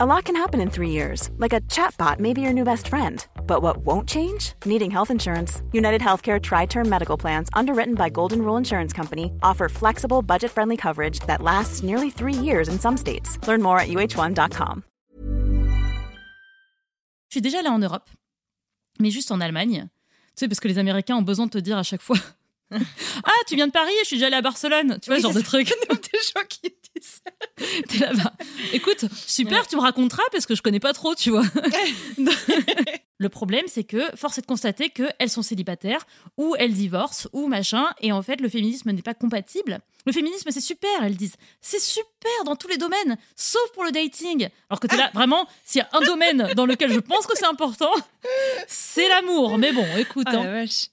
A lot can happen in three years, like a chatbot may be your new best friend. But what won't change? Needing health insurance. United Healthcare Tri Term Medical Plans, underwritten by Golden Rule Insurance Company, offer flexible, budget friendly coverage that lasts nearly three years in some states. Learn more at uh1.com. Je suis déjà allée en Europe, mais juste en Allemagne. Tu sais, parce que les Américains ont besoin de te dire à chaque fois Ah, tu viens de Paris, je suis déjà allée à Barcelone. Tu vois, Oui, ce genre de truc. des gens qui disent ça. T'es là-bas. Écoute, super, tu me raconteras parce que je connais pas trop, tu vois. Le problème, c'est que force est de constater qu'elles sont célibataires ou elles divorcent ou machin. Et en fait, le féminisme n'est pas compatible. Le féminisme, c'est super, elles disent. C'est super dans tous les domaines, sauf pour le dating. Alors que t'es là, vraiment, s'il y a un domaine dans lequel je pense que c'est important, c'est l'amour. Mais bon, écoute, Ah hein, la vache.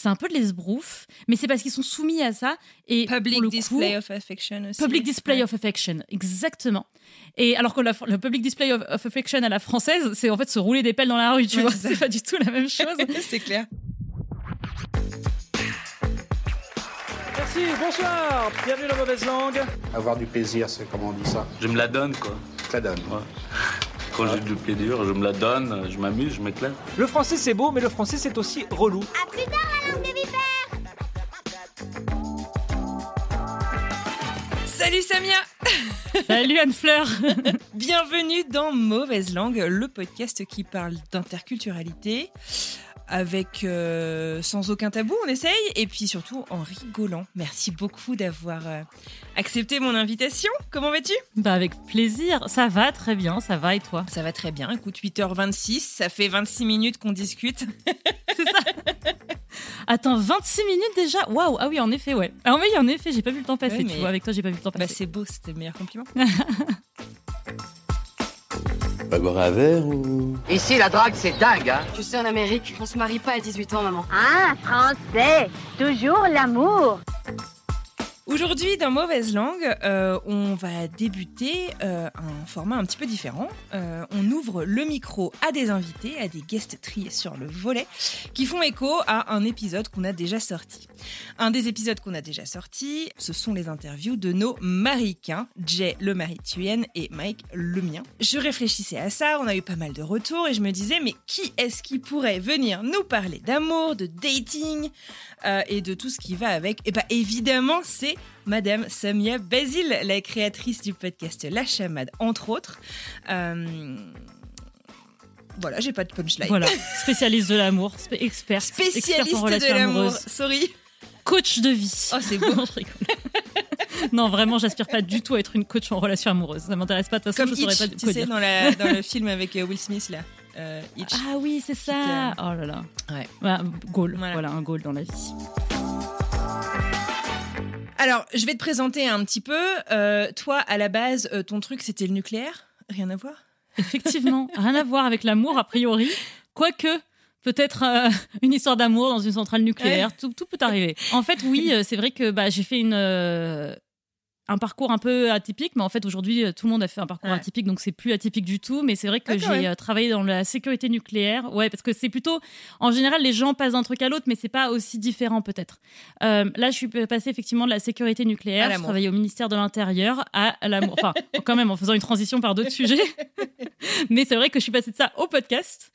C'est un peu de l'esbrouf, mais c'est parce qu'ils sont soumis à ça. Et Public pour le display coup, of affection aussi. Public display Ouais. of affection, exactement. Et alors que la- le public display of, of affection à la française, c'est en fait se rouler des pelles dans la rue, tu Ouais, vois. C'est pas du tout la même chose. c'est clair. Merci, bonsoir, bienvenue dans Mauvaise Langue. Avoir du plaisir, c'est comment on dit ça Je me la donne, quoi. Je la donne. Ouais. Quand j'ai du plaisir, je me la donne, je m'amuse, je m'éclate. Le français c'est beau, mais le français c'est aussi relou. Salut Samia Salut Anne-Fleur Bienvenue dans Mauvaise Langue, le podcast qui parle d'interculturalité avec euh, sans aucun tabou, on essaye, et puis surtout en rigolant. Merci beaucoup d'avoir euh, accepté mon invitation. Comment vas-tu? Bah avec plaisir, ça va très bien, ça va et toi? Ça va très bien, écoute, 8h26, ça fait 26 minutes qu'on discute. Attends, 26 minutes déjà? Waouh Ah oui, en effet, ouais. Ah oui, en effet, j'ai pas vu le temps passer, Ouais, tu vois, avec toi, j'ai pas vu le temps Bah passer. c'est beau, c'était le meilleur compliment. Pas boire un verre ou? Ici, la drague, c'est dingue, hein Tu sais, en Amérique, on se marie pas à 18 ans, maman. Ah, français, toujours l'amour. Aujourd'hui, dans Mauvaise Langue, euh, on va débuter euh, un format un petit peu différent. Euh, on ouvre le micro à des invités, à des guests triés sur le volet, qui font écho à un épisode qu'on a déjà sorti. Un des épisodes qu'on a déjà sorti, ce sont les interviews de nos maricains, Jay le mari Thuyen et Mike le mien. Je réfléchissais à ça, on a eu pas mal de retours et je me disais, mais qui est-ce qui pourrait venir nous parler d'amour, de dating et de tout ce qui va avec? Et bah évidemment, c'est Madame Samia Basile, la créatrice du podcast La Chamade, entre autres. Euh, Voilà, j'ai pas de punchline. Voilà, spécialiste de l'amour, experte Spécialiste de l'amour. Sorry. coach de vie. Oh, c'est beau. Non, non, vraiment, j'aspire pas du tout à être une coach en relations amoureuses. Ça m'intéresse pas. De toute façon, Comme je saurais Hitch, pas tu quoi sais, dans, la, dans le film avec euh, Will Smith, là. Euh, Hitch. Ah oui, c'est ça. Oh là là. Ouais. Bah, goal. Voilà. Voilà. un goal dans la vie. Alors, je vais te présenter un petit peu. Euh, toi, à la base, euh, ton truc, c'était le nucléaire Rien à voir Effectivement, rien à voir avec l'amour a priori. Quoique, peut-être euh, une histoire d'amour dans une centrale nucléaire, tout, tout peut arriver. En fait, oui, c'est vrai que bah, j'ai fait une, euh, un parcours un peu atypique, mais en fait, aujourd'hui, euh, tout le monde a fait un parcours Ouais. atypique, donc c'est plus atypique du tout. Mais c'est vrai que Ah, j'ai euh, travaillé dans la sécurité nucléaire. Ouais, parce que c'est plutôt. En général, les gens passent d'un truc à l'autre, mais c'est pas aussi différent, peut-être. Euh, là, je suis passée effectivement de la sécurité nucléaire. Je travaillais au ministère de l'Intérieur à l'amour. Enfin, quand même, en faisant une transition par d'autres sujets. Mais c'est vrai que je suis passée de ça au podcast.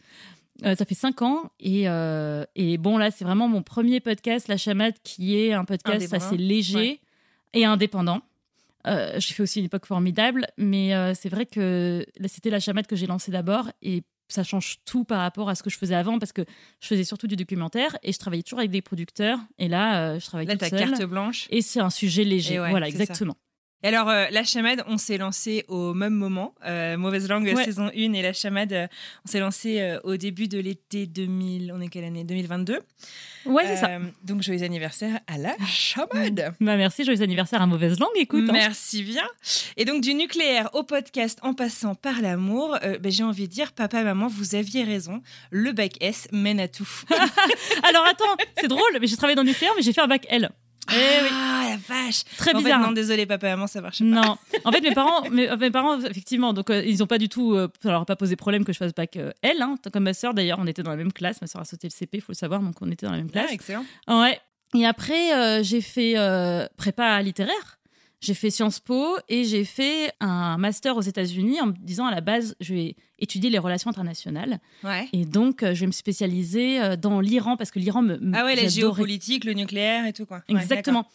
Euh, ça fait cinq ans et, euh, et bon là c'est vraiment mon premier podcast La Chamade qui est un podcast assez léger Ouais. et indépendant. Euh, j'ai fait aussi une époque formidable, mais euh, c'est vrai que c'était La Chamade que j'ai lancé d'abord et ça change tout par rapport à ce que je faisais avant parce que je faisais surtout du documentaire et je travaillais toujours avec des producteurs et là euh, je travaille Là, toute seule carte blanche. et c'est un sujet léger. Ouais, voilà ça. Et alors, euh, la chamade, on s'est lancé au même moment. Euh, Mauvaise langue, Ouais. saison 1 et la chamade, euh, on s'est lancé au début de l'été 2000. On est quelle année? 2022. Ouais c'est ça. Donc, joyeux anniversaire à la chamade. Bah merci joyeux anniversaire à mauvaise langue écoute. hein. Merci bien. Et donc, du nucléaire au podcast en passant par l'amour, ben, j'ai envie de dire, papa, maman, vous aviez raison. Le bac S mène à tout. Alors attends, c'est drôle, mais j'ai travaillé dans le nucléaire, mais j'ai fait un bac L. Eh oui, Ah, la vache. très En fait, bizarre. non, désolé, papa, maman, ça marche pas. non, en fait mes parents, mes, mes parents effectivement, donc euh, ils ont pas du tout, euh, ça leur a pas posé problème que je fasse bac euh, L, hein, comme ma sœur d'ailleurs, on était dans la même classe, ma sœur a sauté le CP, il faut le savoir, donc on était dans la même Ah, classe. excellent. Ouais. Et après euh, j'ai fait euh, prépa littéraire. J'ai fait Sciences Po et j'ai fait un master aux États-Unis en me disant à la base, je vais étudier les relations internationales. Ouais. Et donc, euh, je vais me spécialiser euh, dans l'Iran parce que l'Iran me. me- Ah ouais, la géopolitique, le nucléaire et tout quoi. Ouais, Exactement.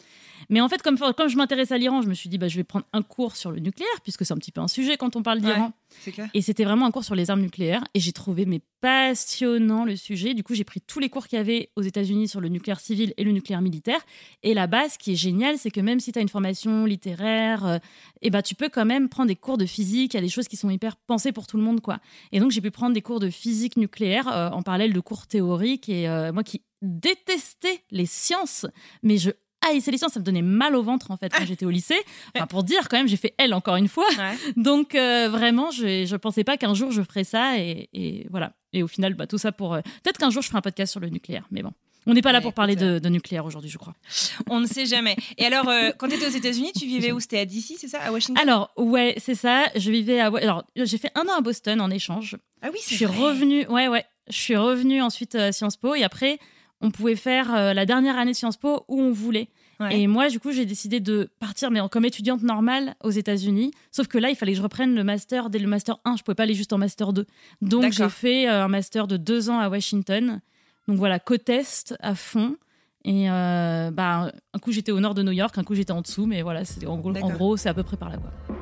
Mais en fait, comme, comme je m'intéresse à l'Iran, je me suis dit, bah, je vais prendre un cours sur le nucléaire, puisque c'est un petit peu un sujet quand on parle d'Iran. Ouais. Et c'était vraiment un cours sur les armes nucléaires. Et j'ai trouvé mais passionnant le sujet. Du coup, j'ai pris tous les cours qu'il y avait aux États-Unis sur le nucléaire civil et le nucléaire militaire. Et là-bas, ce qui est génial, c'est que même si tu as une formation littéraire, euh, eh ben, tu peux quand même prendre des cours de physique. Il y a des choses qui sont hyper pensées pour tout le monde. quoi. Et donc, j'ai pu prendre des cours de physique nucléaire euh, en parallèle de cours théoriques. Et euh, moi qui détestais les sciences, mais je haïssais les sciences, ça me donnait mal au ventre en fait quand j'étais au lycée. Enfin, pour dire quand même, j'ai fait L encore une fois. Ouais. Donc euh, vraiment, je je pensais pas qu'un jour je ferais ça et, et voilà. Et au final, bah, tout ça pour euh, peut-être qu'un jour je ferai un podcast sur le nucléaire, mais bon. On n'est pas là Ouais, pour parler écoute, de, de nucléaire aujourd'hui, je crois. On ne sait jamais. Et alors, euh, quand tu étais aux États-Unis, tu vivais où? C'était à DC, c'est ça? À Washington? Alors ouais, c'est ça. Je vivais à alors j'ai fait un an à Boston en échange. Ah oui, Je c'est suis vrai. revenue, ouais ouais, je suis revenue ensuite à Sciences Po et après on pouvait faire euh, la dernière année de Sciences Po où on voulait. Ouais. Et moi, du coup, j'ai décidé de partir, mais comme étudiante normale aux États-Unis. Sauf que là, il fallait que je reprenne le master dès le master 1. Je pouvais pas aller juste en master 2. Donc, j'ai fait euh, un master de deux ans à Washington. Donc voilà, côte est à fond. Et euh, bah, un coup, j'étais au nord de New York, un coup, j'étais en dessous. Mais voilà, en gros c'est à peu près par là. Quoi.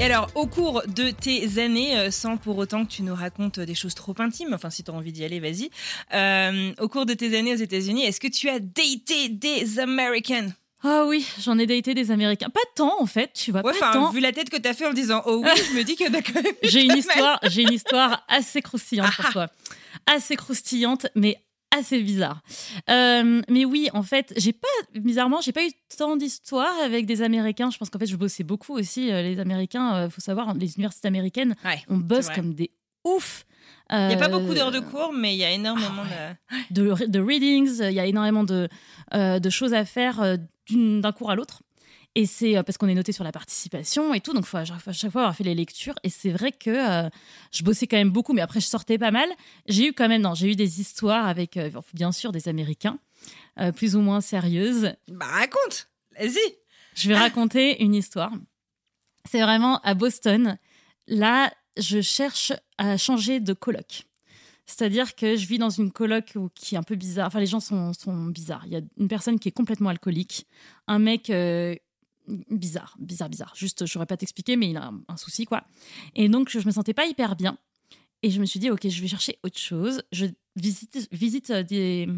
Et alors, au cours de tes années, euh, sans pour autant que tu nous racontes des choses trop intimes, enfin si tu as envie d'y aller, vas-y. Euh, au cours de tes années aux États-Unis, est-ce que tu as daté des Americans Ah oui, j'en ai daté des Américains. Pas tant, en fait, tu vois, Ouais, pas enfin, tant. vu la tête que t'as fait en disant oh oui, je me dis même. eu J'ai une histoire, j'ai une histoire assez croustillante Ah pour toi. Assez croustillante, mais assez bizarre. Euh, mais oui, en fait, j'ai pas, bizarrement, j'ai pas eu tant d'histoires avec des Américains. Je pense qu'en fait, je bossais beaucoup aussi. euh, les Américains, il faut savoir, les universités américaines, Ouais, on bosse comme des oufs. Il n'y a pas Euh, beaucoup d'heures de cours, mais il y a énormément de, de readings, il y a énormément de, euh, de choses à faire euh, d'un cours à l'autre. Et c'est euh, parce qu'on est noté sur la participation et tout, donc il faut à chaque fois- à chaque fois avoir fait les lectures. Et c'est vrai que euh, je bossais quand même beaucoup, mais après je sortais pas mal. J'ai eu quand même, non, j'ai eu des histoires avec, euh, bien sûr, des Américains, plus ou moins sérieuses. Bah raconte, vas-y. Je vais raconter une histoire. C'est vraiment à Boston. Là, je cherche à changer de coloc. C'est-à-dire que je vis dans une coloc qui est un peu bizarre. Enfin, les gens sont, sont bizarres. Il y a une personne qui est complètement alcoolique, un mec euh, bizarre, bizarre, bizarre. Juste, je saurais pas t'expliquer, mais il a un, souci, quoi. Et donc, je me sentais pas hyper bien. Et je me suis dit, ok, je vais chercher autre chose. Je visite, visite euh, des,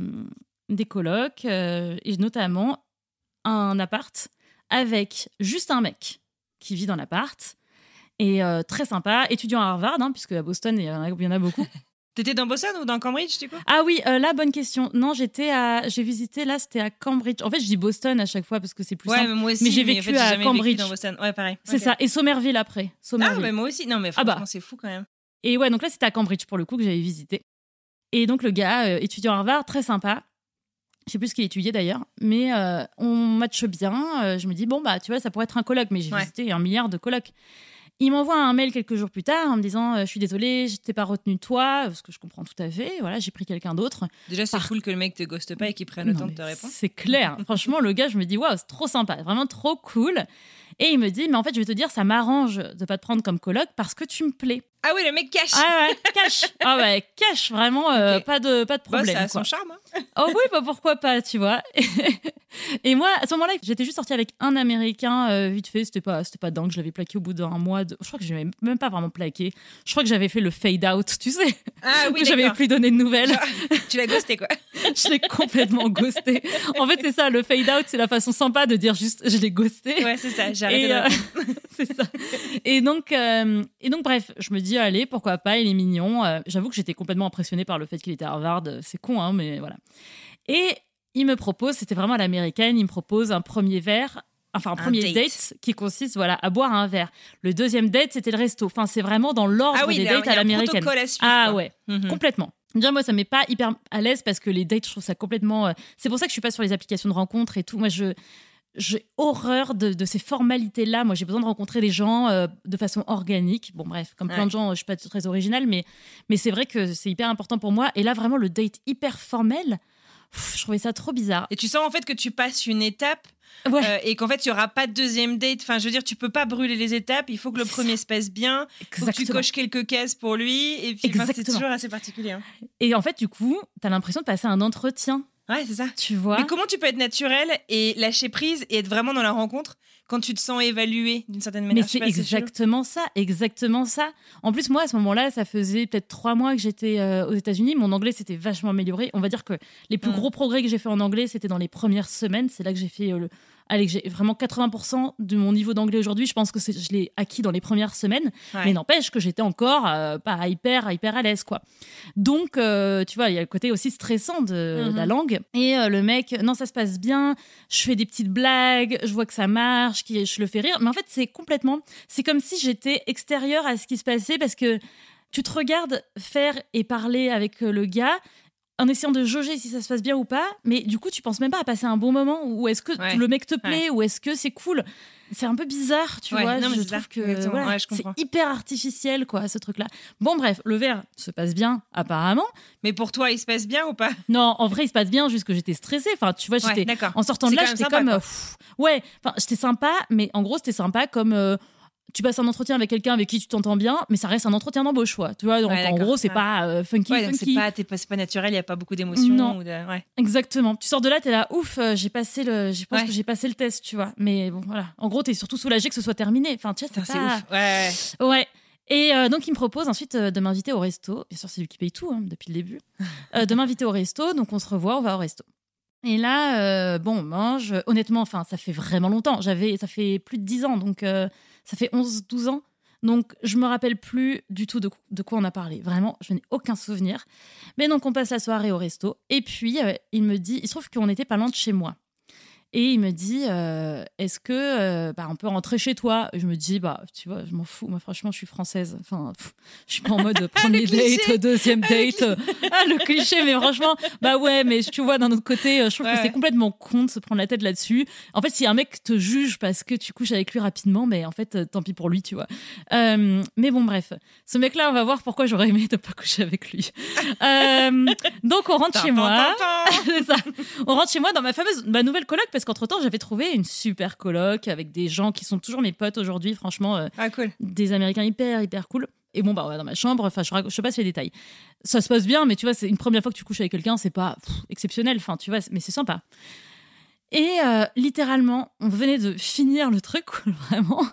des colocs, euh, et notamment un appart avec juste un mec qui vit dans l'appart. Et euh, très sympa, étudiant à Harvard, hein, puisque à Boston, il y a, il y en a beaucoup. T'étais dans Boston ou dans Cambridge, du coup? Ah oui, euh, là, bonne question. Non, j'étais à. J'ai visité, là, c'était à Cambridge. En fait, je dis Boston à chaque fois parce que c'est plus Ouais, simple. mais moi aussi. Mais j'ai en vécu fait, à Cambridge. Vécu dans Boston. Ouais, pareil. C'est ça. Et Somerville après. Ah, Somerville. mais moi aussi. Non, mais Ah bah. franchement, c'est fou quand même. Et ouais, donc là, c'était à Cambridge pour le coup que j'avais visité. Et donc, le gars, euh, étudiant Harvard, très sympa. Je sais plus ce qu'il étudiait d'ailleurs, mais euh, on matche bien. Euh, je me dis, bon, bah, tu vois, ça pourrait être un colloque, mais j'ai Ouais. visité un milliard de colloques. Il m'envoie un mail quelques jours plus tard en me disant, euh, je suis désolée, je t'ai pas retenu toi, ce que je comprends tout à fait. Voilà, j'ai pris quelqu'un d'autre. Déjà, c'est Par- cool que le mec te ghoste pas et qu'il prenne le Non, temps de te répondre. C'est clair. Franchement, le gars, je me dis, waouh, c'est trop sympa, vraiment trop cool. Et il me dit, mais en fait, je vais te dire, ça m'arrange de pas te prendre comme coloc parce que tu me plais. Ah oui, le mec cache. Ah ouais, cash. Ah ouais, cash, vraiment, euh, pas de pas de Bah, problème. ça a quoi. son charme. hein. Oh oui, bah pourquoi pas, tu vois. Et moi, à ce moment-là, j'étais juste sortie avec un Américain, euh, vite fait, c'était pas, c'était pas dingue, je l'avais plaqué au bout d'un mois. De... Je crois que je l'avais même pas vraiment plaqué. Je crois que j'avais fait le fade out, tu sais. Ah oui, j'avais plus donné de nouvelles. Tu l'as ghosté, quoi. je l'ai complètement ghosté. En fait, c'est ça, le fade out, c'est la façon sympa de dire juste je l'ai ghosté. Ouais, c'est ça. J'ai arrêté euh, répondre. c'est ça. Et donc, euh, et donc, bref, je me dis, allez, pourquoi pas, il est mignon. Euh, J'avoue que j'étais complètement impressionnée par le fait qu'il était à Harvard. C'est con, hein, mais voilà. Et il me propose, c'était vraiment à l'américaine, il me propose un premier verre. Enfin, un premier date. date. qui consiste voilà, à boire un verre. Le deuxième date, c'était le resto. Enfin, c'est vraiment dans l'ordre Ah oui, des dates il y a à l'américaine. Ah quoi. ouais, Mhm. complètement. Bien, moi, ça m'est pas hyper à l'aise parce que les dates, je trouve ça complètement. C'est pour ça que je suis pas sur les applications de rencontres et tout. Moi, je j'ai horreur de, de ces formalités-là. Moi, j'ai besoin de rencontrer des gens euh, de façon organique. Bon, bref, comme plein de gens, je suis pas très originale, mais, mais c'est vrai que c'est hyper important pour moi. Et là, vraiment, le date hyper formel, Pff, je trouvais ça trop bizarre. Et tu sens en fait que tu passes une étape Ouais. euh, et qu'en fait, il n'y aura pas de deuxième date. Enfin, je veux dire, tu peux pas brûler les étapes. Il faut que le premier se passe bien. Il faut que tu coches quelques cases pour lui. Et puis, c'est toujours assez particulier. hein. Et en fait, du coup, t'as l'impression de passer un entretien, Ouais, c'est ça. tu vois. Mais comment tu peux être naturel et lâcher prise et être vraiment dans la rencontre quand tu te sens évalué d'une certaine manière? Mais c'est exactement ça, exactement ça. En plus, moi, à ce moment-là, ça faisait peut-être trois mois que j'étais euh, aux États-Unis. Mon anglais s'était vachement amélioré. On va dire que les plus Mm. gros progrès que j'ai fait en anglais, c'était dans les premières semaines. C'est là que j'ai fait euh, le. Allez, j'ai vraiment 80% de mon niveau d'anglais aujourd'hui. Je pense que je l'ai acquis dans les premières semaines. Ouais. Mais n'empêche que j'étais encore euh, pas hyper, hyper à l'aise, quoi. Donc, euh, tu vois, il y a le côté aussi stressant de, Mhm. la langue. Et euh, le mec, non, ça se passe bien. Je fais des petites blagues. Je vois que ça marche, qui, je le fais rire. Mais en fait, c'est complètement. C'est comme si j'étais extérieure à ce qui se passait parce que tu te regardes faire et parler avec le gars en essayant de jauger si ça se passe bien ou pas, mais du coup, tu penses même pas à passer un bon moment ou est-ce que Ouais. le mec te plaît ou est-ce que c'est cool? C'est un peu bizarre, tu Ouais, vois. non, mais je trouve que voilà, c'est hyper artificiel, quoi, ce truc-là. Bon, bref, le verre se passe bien, apparemment. Mais pour toi, il se passe bien ou pas? Non, en vrai, il se passe bien, juste que j'étais stressée. Enfin, tu vois, j'étais. en sortant de là, j'étais comme. euh, pff, ouais, enfin, j'étais sympa, mais en gros, c'était sympa comme. euh, tu passes un entretien avec quelqu'un avec qui tu t'entends bien, mais ça reste un entretien d'embauche, quoi. Tu vois, donc Ouais, en gros, c'est Ouais. pas euh, funky, Ouais, c'est funky. pas, t'es pas, c'est pas naturel, il n'y a pas beaucoup d'émotions. Non. de-. Exactement. Tu sors de là, t'es là, ouf, euh, j'ai passé le, je pense que j'ai passé le test, tu vois. Mais bon, voilà. En gros, t'es surtout soulagé que ce soit terminé. Enfin, tu vois, c'est pas- ouf. Ouais, ouais. Et euh, donc, il me propose ensuite de m'inviter au resto. Bien sûr, c'est lui qui paye tout hein, depuis le début. De m'inviter au resto. Donc, on se revoit, on va au resto. Et là, bon, on mange. Honnêtement, enfin, ça fait vraiment longtemps. J'avais, ça fait plus de 10 ans, donc ça fait 11, 12 ans. Donc, je me rappelle plus du tout de, de quoi on a parlé. Vraiment, je n'ai aucun souvenir. Mais donc, on passe la soirée au resto. Et puis, euh, il me dit, il se trouve qu'on n'était pas loin de chez moi. Et il me dit, euh, est-ce que euh, bah, on peut rentrer chez toi? Et Je me dis, bah, tu vois, je m'en fous. Moi, franchement, je suis française. Enfin, pff, je suis pas en mode premier cliché. date, deuxième date. euh, Ah, le cliché, mais franchement, bah ouais, mais tu vois, d'un autre côté, euh, je trouve Ouais, que c'est complètement con de se prendre la tête là-dessus. En fait, si un mec te juge parce que tu couches avec lui rapidement, mais en fait, euh, tant pis pour lui, tu vois. Euh, mais bon, bref, ce mec-là, on va voir pourquoi j'aurais aimé ne pas coucher avec lui. Euh, donc, on rentre chez moi. ça. On rentre chez moi dans ma fameuse ma nouvelle coloc parce qu'entre temps j'avais trouvé une super coloc avec des gens qui sont toujours mes potes aujourd'hui, franchement, euh, Ah, cool. des Américains hyper hyper cool. Et bon bah on va dans ma chambre, enfin je, je sais pas les détails. Ça se passe bien, mais tu vois c'est une première fois que tu couches avec quelqu'un, c'est pas pff, exceptionnel, enfin tu vois, mais c'est sympa. Et euh, littéralement, on venait de finir le truc, vraiment,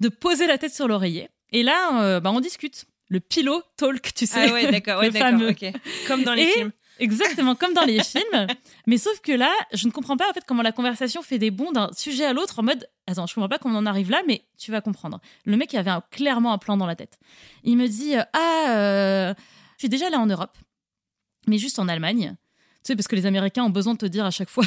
de poser la tête sur l'oreiller. Et là, euh, bah, on discute. Le pillow talk, tu sais. Ah ouais, d'accord, ouais, d'accord. ok. Comme dans les Et- films. Exactement, comme dans les films. Mais sauf que là, je ne comprends pas en fait comment la conversation fait des bonds d'un sujet à l'autre en mode Attends, je comprends pas comment on en arrive là, mais tu vas comprendre. Le mec avait clairement un plan dans la tête. Il me dit euh, Ah, euh, je suis déjà allé en Europe, mais juste en Allemagne. Tu sais, parce que les Américains ont besoin de te dire à chaque fois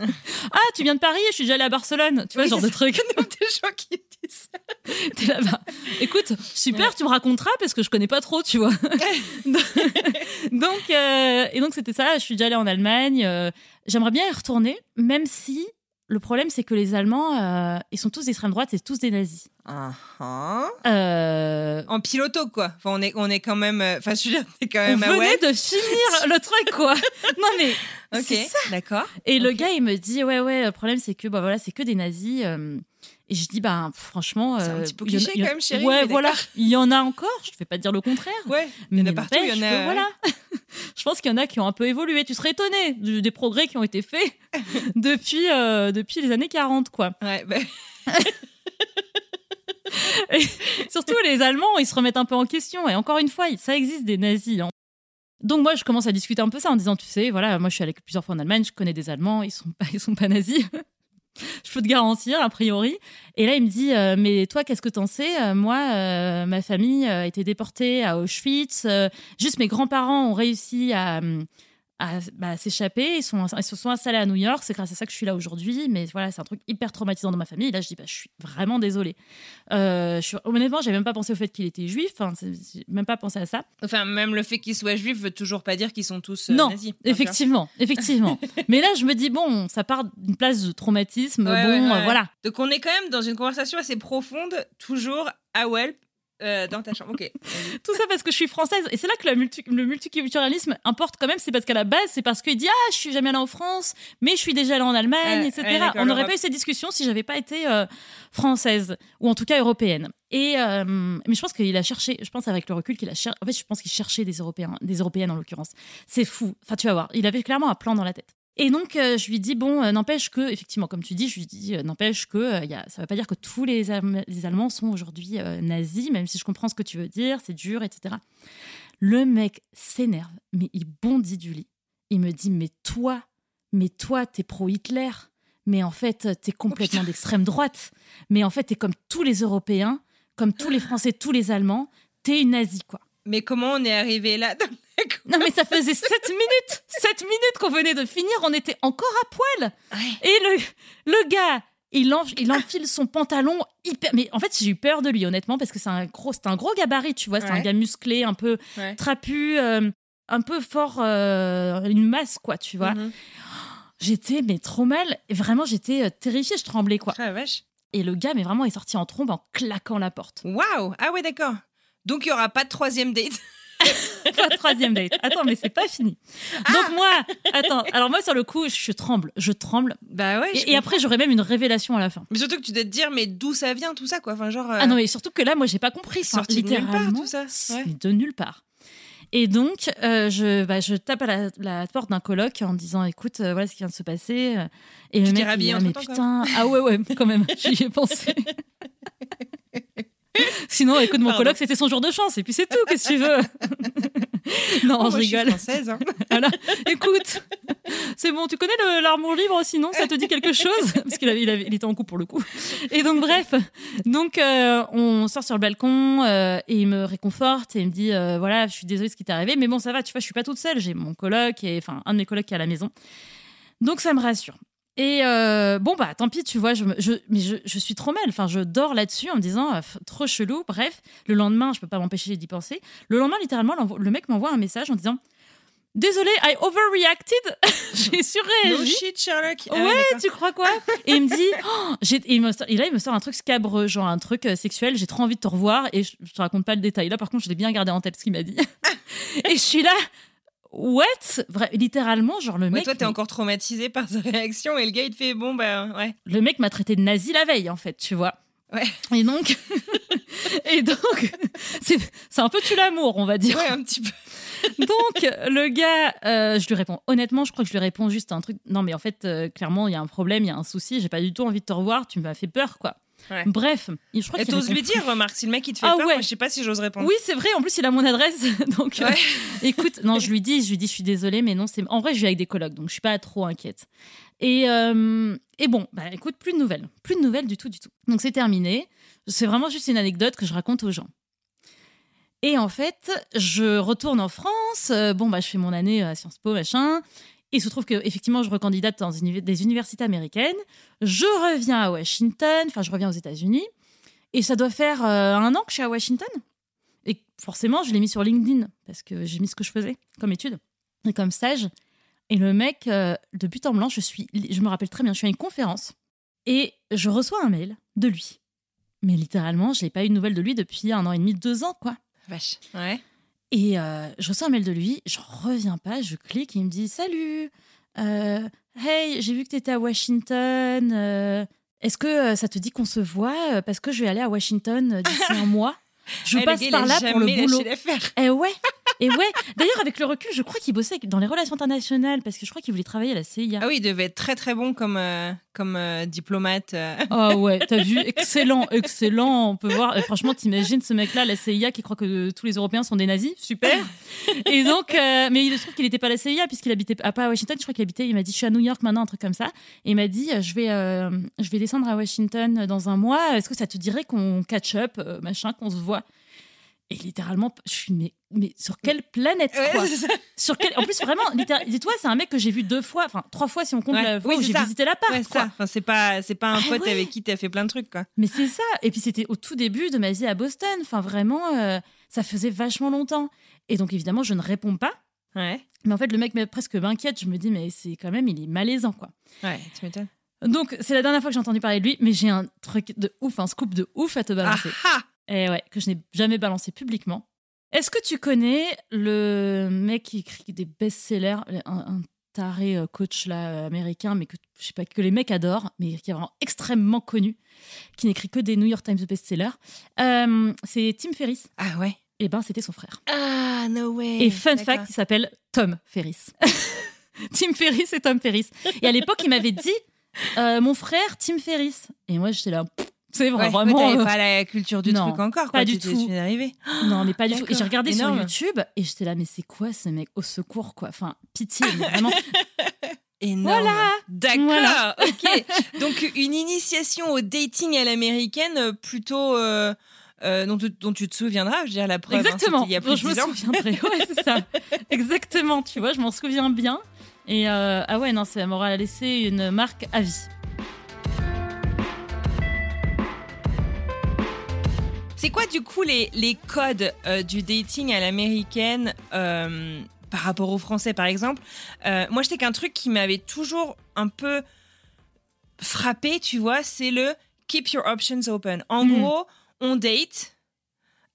Ah, tu viens de Paris, je suis déjà allé à Barcelone. Tu vois, Oui, ce genre de truc. des gens qui disent ça. T'es là, bah, écoute, super, tu me raconteras parce que je connais pas trop, tu vois. donc, euh, et donc c'était ça. Je suis déjà allée en Allemagne. euh, J'aimerais bien y retourner, même si le problème c'est que les Allemands, euh, ils sont tous d'extrême droite, c'est tous des nazis. Ah, ah. Euh, En piloto, quoi. Enfin, on est, on est quand même. euh, Enfin, je veux dire, c'est quand on même. ah venait de finir le truc, quoi. Non mais Ok, c'est ça. d'accord. Et le gars, il me dit ouais ouais, le problème c'est que bah voilà, c'est que des nazis. euh, et je dis bah franchement, C'est un euh, petit peu cliché quand même, chérie, Ouais mais voilà, il y en a encore. Je ne vais pas dire le contraire. Ouais, il y en a Mais partout, il y en a. voilà. Je pense qu'il y en a qui ont un peu évolué. Tu serais étonné des progrès qui ont été faits depuis, euh, depuis les années 40, quoi. Ouais, bah, Et surtout, les Allemands, ils se remettent un peu en question. Et encore une fois, ça existe des nazis. hein. Donc moi, je commence à discuter un peu ça en disant, tu sais, voilà, moi, je suis allée plusieurs fois en Allemagne, je connais des Allemands, ils sont pas, ils sont pas nazis. je peux te garantir, a priori. Et là, il me dit, euh, mais toi, qu'est-ce que t'en sais? Euh, Moi, euh, ma famille a été déportée à Auschwitz. juste mes grands-parents ont réussi à, hum, à, bah, s'échapper. Ils, sont, ils se sont installés à New York. C'est grâce à ça que je suis là aujourd'hui. Mais voilà, c'est un truc hyper traumatisant dans ma famille. Et là, je dis, bah, je suis vraiment désolée. Euh, je suis, honnêtement, j'avais même pas pensé au fait qu'il était juif. J'ai même pas pensé à ça. Enfin, même le fait qu'ils soient juifs veut toujours pas dire qu'ils sont tous euh, non, nazis. Effectivement, effectivement. Mais là, je me dis bon, ça part d'une place de traumatisme. Ouais, bon, ouais, ouais, euh, voilà. Donc on est quand même dans une conversation assez profonde, toujours à Welp. Euh, dans ta chambre. Ok. Tout ça parce que je suis française. Et c'est là que la multi- le multiculturalisme importe quand même. C'est parce qu'à la base, c'est parce qu'il dit Ah, je suis jamais allée en France, mais je suis déjà allée en Allemagne, etc. ouais, On n'aurait pas eu cette discussion si j'avais pas été euh, française, ou en tout cas européenne. Et, euh, mais je pense qu'il a cherché, je pense avec le recul qu'il a cherché, en fait, je pense qu'il cherchait des Européens, des Européennes en l'occurrence. C'est fou. Enfin, tu vas voir. Il avait clairement un plan dans la tête. Et donc, euh, je lui dis, bon, euh, n'empêche que, effectivement, comme tu dis, je lui dis, euh, n'empêche que, y a, ça ne veut pas dire que tous les, Allem- les Allemands sont aujourd'hui nazis, même si je comprends ce que tu veux dire, c'est dur, etc. Le mec s'énerve, mais il bondit du lit. Il me dit, mais toi, mais toi, t'es pro-Hitler. Mais en fait, t'es complètement d'extrême droite. Mais en fait, t'es comme tous les Européens, comme tous les Français, tous les Allemands. T'es une nazie, quoi. Mais comment on est arrivé là? Non, mais ça faisait 7 minutes 7 minutes qu'on venait de finir, on était encore à poil Et le, le gars, il, en- il enfile son pantalon hyper... Mais en fait, j'ai eu peur de lui, honnêtement, parce que c'est un gros, c'est un gros gabarit, tu vois. C'est un gars musclé, un peu Ouais. trapu, euh, un peu fort, euh, une masse, quoi, tu vois. Mhm. J'étais, mais trop mal. Et vraiment, j'étais euh, terrifiée, je tremblais, quoi. Ah, vache. Et le gars, mais vraiment, est sorti en trombe en claquant la porte. Waouh Ah ouais, d'accord. Donc, il n'y aura pas de troisième date. Pas de troisième date. Attends, mais c'est pas fini. Donc moi, attends, alors moi sur le coup, je tremble, je tremble. Bah ouais. Et, et après, j'aurais même une révélation à la fin. Mais surtout que tu dois te dire, mais d'où ça vient tout ça, quoi. Enfin, genre. euh, Ah non, mais surtout que là, moi, j'ai pas compris. Enfin, Sorti de nulle part, tout ça. Ouais. de nulle part. Et donc, euh, je, bah, je tape à la, la porte d'un coloc en disant Écoute, euh, voilà ce qui vient de se passer. Et Tu le mec, il dit, Ah, mais putain, ah ouais, ouais, quand même, j'y ai pensé. Sinon, écoute, mon coloc, c'était son jour de chance, et puis c'est tout, qu'est-ce que tu veux? Non, Oh, je moi, suis rigole. française. hein. Voilà. Écoute, c'est bon, tu connais l'amour libre, sinon ça te dit quelque chose? Parce qu'il avait, il, avait- il était en couple pour le coup. Et donc, bref, donc euh, on sort sur le balcon euh, et il me réconforte et il me dit euh, voilà, je suis désolée de ce qui t'est arrivé, mais bon, ça va, tu vois, je suis pas toute seule, j'ai mon coloc, et, enfin, un de mes colocs qui est à la maison. Donc, ça me rassure. Et euh, bon, bah tant pis, tu vois, je, je, mais je, je suis trop mal. Enfin, je dors là-dessus en me disant, euh, trop chelou. Bref, le lendemain, je peux pas m'empêcher d'y penser. Le lendemain, littéralement, le mec m'envoie un message en disant, désolé, I overreacted. J'ai No surréagi. shit, Sherlock. Ah Ouais, tu crois quoi? Et il me dit, oh, et, il me sort- et là, il me sort un truc scabreux, genre un truc euh, sexuel. J'ai trop envie de te revoir et je, je te raconte pas le détail. Là, par contre, je l'ai bien gardé en tête ce qu'il m'a dit. et je suis là, what? Vra- Littéralement, genre le Ouais, mec. toi, t'es mais- encore traumatisé par sa réaction et le gars, il te fait bon, bah ouais. le mec m'a traité de nazi la veille, en fait, tu vois. Ouais. Et donc, et donc, c'est c'est un peu tu l'amour, on va dire. Ouais, un petit peu. Donc, le gars, euh, je lui réponds honnêtement, je crois que je lui réponds juste un truc. Non, mais en fait, euh, clairement, il y a un problème, il y a un souci. J'ai pas du tout envie de te revoir. Tu m'as fait peur, quoi. Ouais. Bref, je crois Et qu'il t'oses lui dire, remarque, si le mec, il te fait Ah peur, ouais. moi, je sais pas si j'ose répondre. Oui, c'est vrai. En plus, il a mon adresse. Donc, euh, écoute, non, je lui dis, je lui dis, je suis désolée, mais non, c'est. En vrai, je vis avec des colocs, donc je suis pas trop inquiète. Et, euh, et bon, bah écoute, plus de nouvelles, plus de nouvelles du tout, du tout. Donc c'est terminé. C'est vraiment juste une anecdote que je raconte aux gens. Et en fait, je retourne en France. euh, bon, bah je fais mon année à Sciences Po, machin. Il se trouve que effectivement, je recandidate dans une- des universités américaines. Je reviens à Washington, enfin, je reviens aux États-Unis. Et ça doit faire euh, un an que je suis à Washington. Et forcément, je l'ai mis sur LinkedIn parce que j'ai mis ce que je faisais comme étude et comme stage. Et le mec, euh, de but en blanc, je suis, je me rappelle très bien, je suis à une conférence et je reçois un mail de lui. Mais littéralement, je n'ai pas eu de nouvelles de lui depuis un an et demi, deux ans, quoi. Vache. Ouais. Et euh, je reçois un mail de lui, j'en reviens pas, je clique il me dit Salut, euh, hey, j'ai vu que tu étais à Washington. euh, Est-ce que euh, ça te dit qu'on se voit Parce que je vais aller à Washington d'ici un mois. Je Eh, passe gars, par là pour le boulot. Eh ouais, et ouais. D'ailleurs, avec le recul, je crois qu'il bossait dans les relations internationales parce que je crois qu'il voulait travailler à la CIA. Ah oui, il devait être très très bon comme, comme euh, diplomate. euh. Ah ouais, t'as vu, excellent, excellent. On peut voir. Franchement, t'imagines ce mec-là, la CIA, qui croit que tous les Européens sont des nazis, super. Et donc, euh, mais il se trouve qu'il n'était pas à la CIA puisqu'il habitait ah, pas à Washington. Je crois qu'il habitait. Il m'a dit, je suis à New York maintenant, un truc comme ça. Et il m'a dit, je vais, je vais descendre à Washington dans un mois. Est-ce que ça te dirait qu'on catch up, machin, qu'on se voit? Et littéralement, je suis mais, mais sur quelle planète quoi. Sur En plus, vraiment, dis-toi, c'est un mec que j'ai vu deux fois, enfin trois fois si on compte Ouais. la fois Oui, où j'ai visité l'appart. Ouais, quoi. Enfin, c'est pas, c'est pas un Ah pote ouais. avec qui t'as fait plein de trucs, quoi. Mais c'est ça. Et puis c'était au tout début de ma vie à Boston. Enfin vraiment, euh, ça faisait vachement longtemps. Et donc évidemment, je ne réponds pas. Ouais. Mais en fait, le mec presque m'inquiète. Je me dis, mais c'est quand même, il est malaisant, quoi. Ouais, tu m'étonnes. Donc c'est la dernière fois que j'ai entendu parler de lui, mais j'ai un truc de ouf, un scoop de ouf à te Ah balancer. ah Et ouais, que je n'ai jamais balancé publiquement. Est-ce que tu connais le mec qui écrit des best-sellers, un, un taré euh, coach là euh, américain, mais que je sais pas que les mecs adorent, mais qui est vraiment extrêmement connu, qui n'écrit que des New York Times best-sellers. Euh, c'est Tim Ferriss. Ah ouais. Et ben c'était son frère. Ah no way. Et fun fact, il s'appelle Tom Ferriss. Tim Ferriss et Tom Ferriss. Et à l'époque, il m'avait dit euh, mon frère Tim Ferriss. Et moi j'étais là. pff, C'est Ouais, vraiment. t'avais euh, pas la culture du non, truc encore. pas quoi. du Tu t'es- tout. d'arriver. Non, mais pas du tout. Et j'ai regardé sur. YouTube et j'étais là, mais c'est quoi ce mec Au secours, quoi? Enfin, pitié, vraiment. Énorme. Voilà. D'accord. Voilà. Ok. Donc une initiation au dating à l'américaine euh, plutôt euh, euh, dont, tu, dont tu te souviendras. Je veux dire la preuve. hein, Exactement. c'était il y a plus je me 10 ans. souviendrai. Ouais, c'est ça. Exactement. Tu vois, je m'en souviens bien. Et euh, ah ouais, non, ça m'aura laissé une marque à vie. C'est quoi du coup les, les codes euh, du dating à l'américaine euh, par rapport au français par exemple? Euh, Moi je sais qu'un truc qui m'avait toujours un peu frappé, tu vois, c'est le keep your options open. En Mm. gros, on date.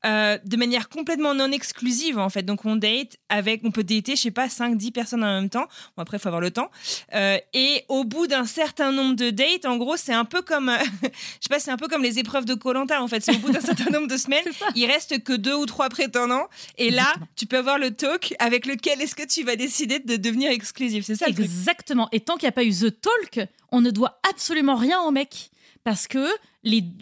Euh, de manière complètement non exclusive en fait. Donc on date avec, on peut dater, je sais pas, 5, 10 personnes en même temps. Bon après, il faut avoir le temps. Euh, et au bout d'un certain nombre de dates, en gros, c'est un peu comme, euh, je sais pas, c'est un peu comme les épreuves de Colanta en fait. C'est au bout d'un certain nombre de semaines, il reste que deux ou trois prétendants. Et là, Exactement. tu peux avoir le talk avec lequel est-ce que tu vas décider de devenir exclusif. C'est ça le truc. Exactement. Et tant qu'il n'y a pas eu The Talk, on ne doit absolument rien au mec. Parce que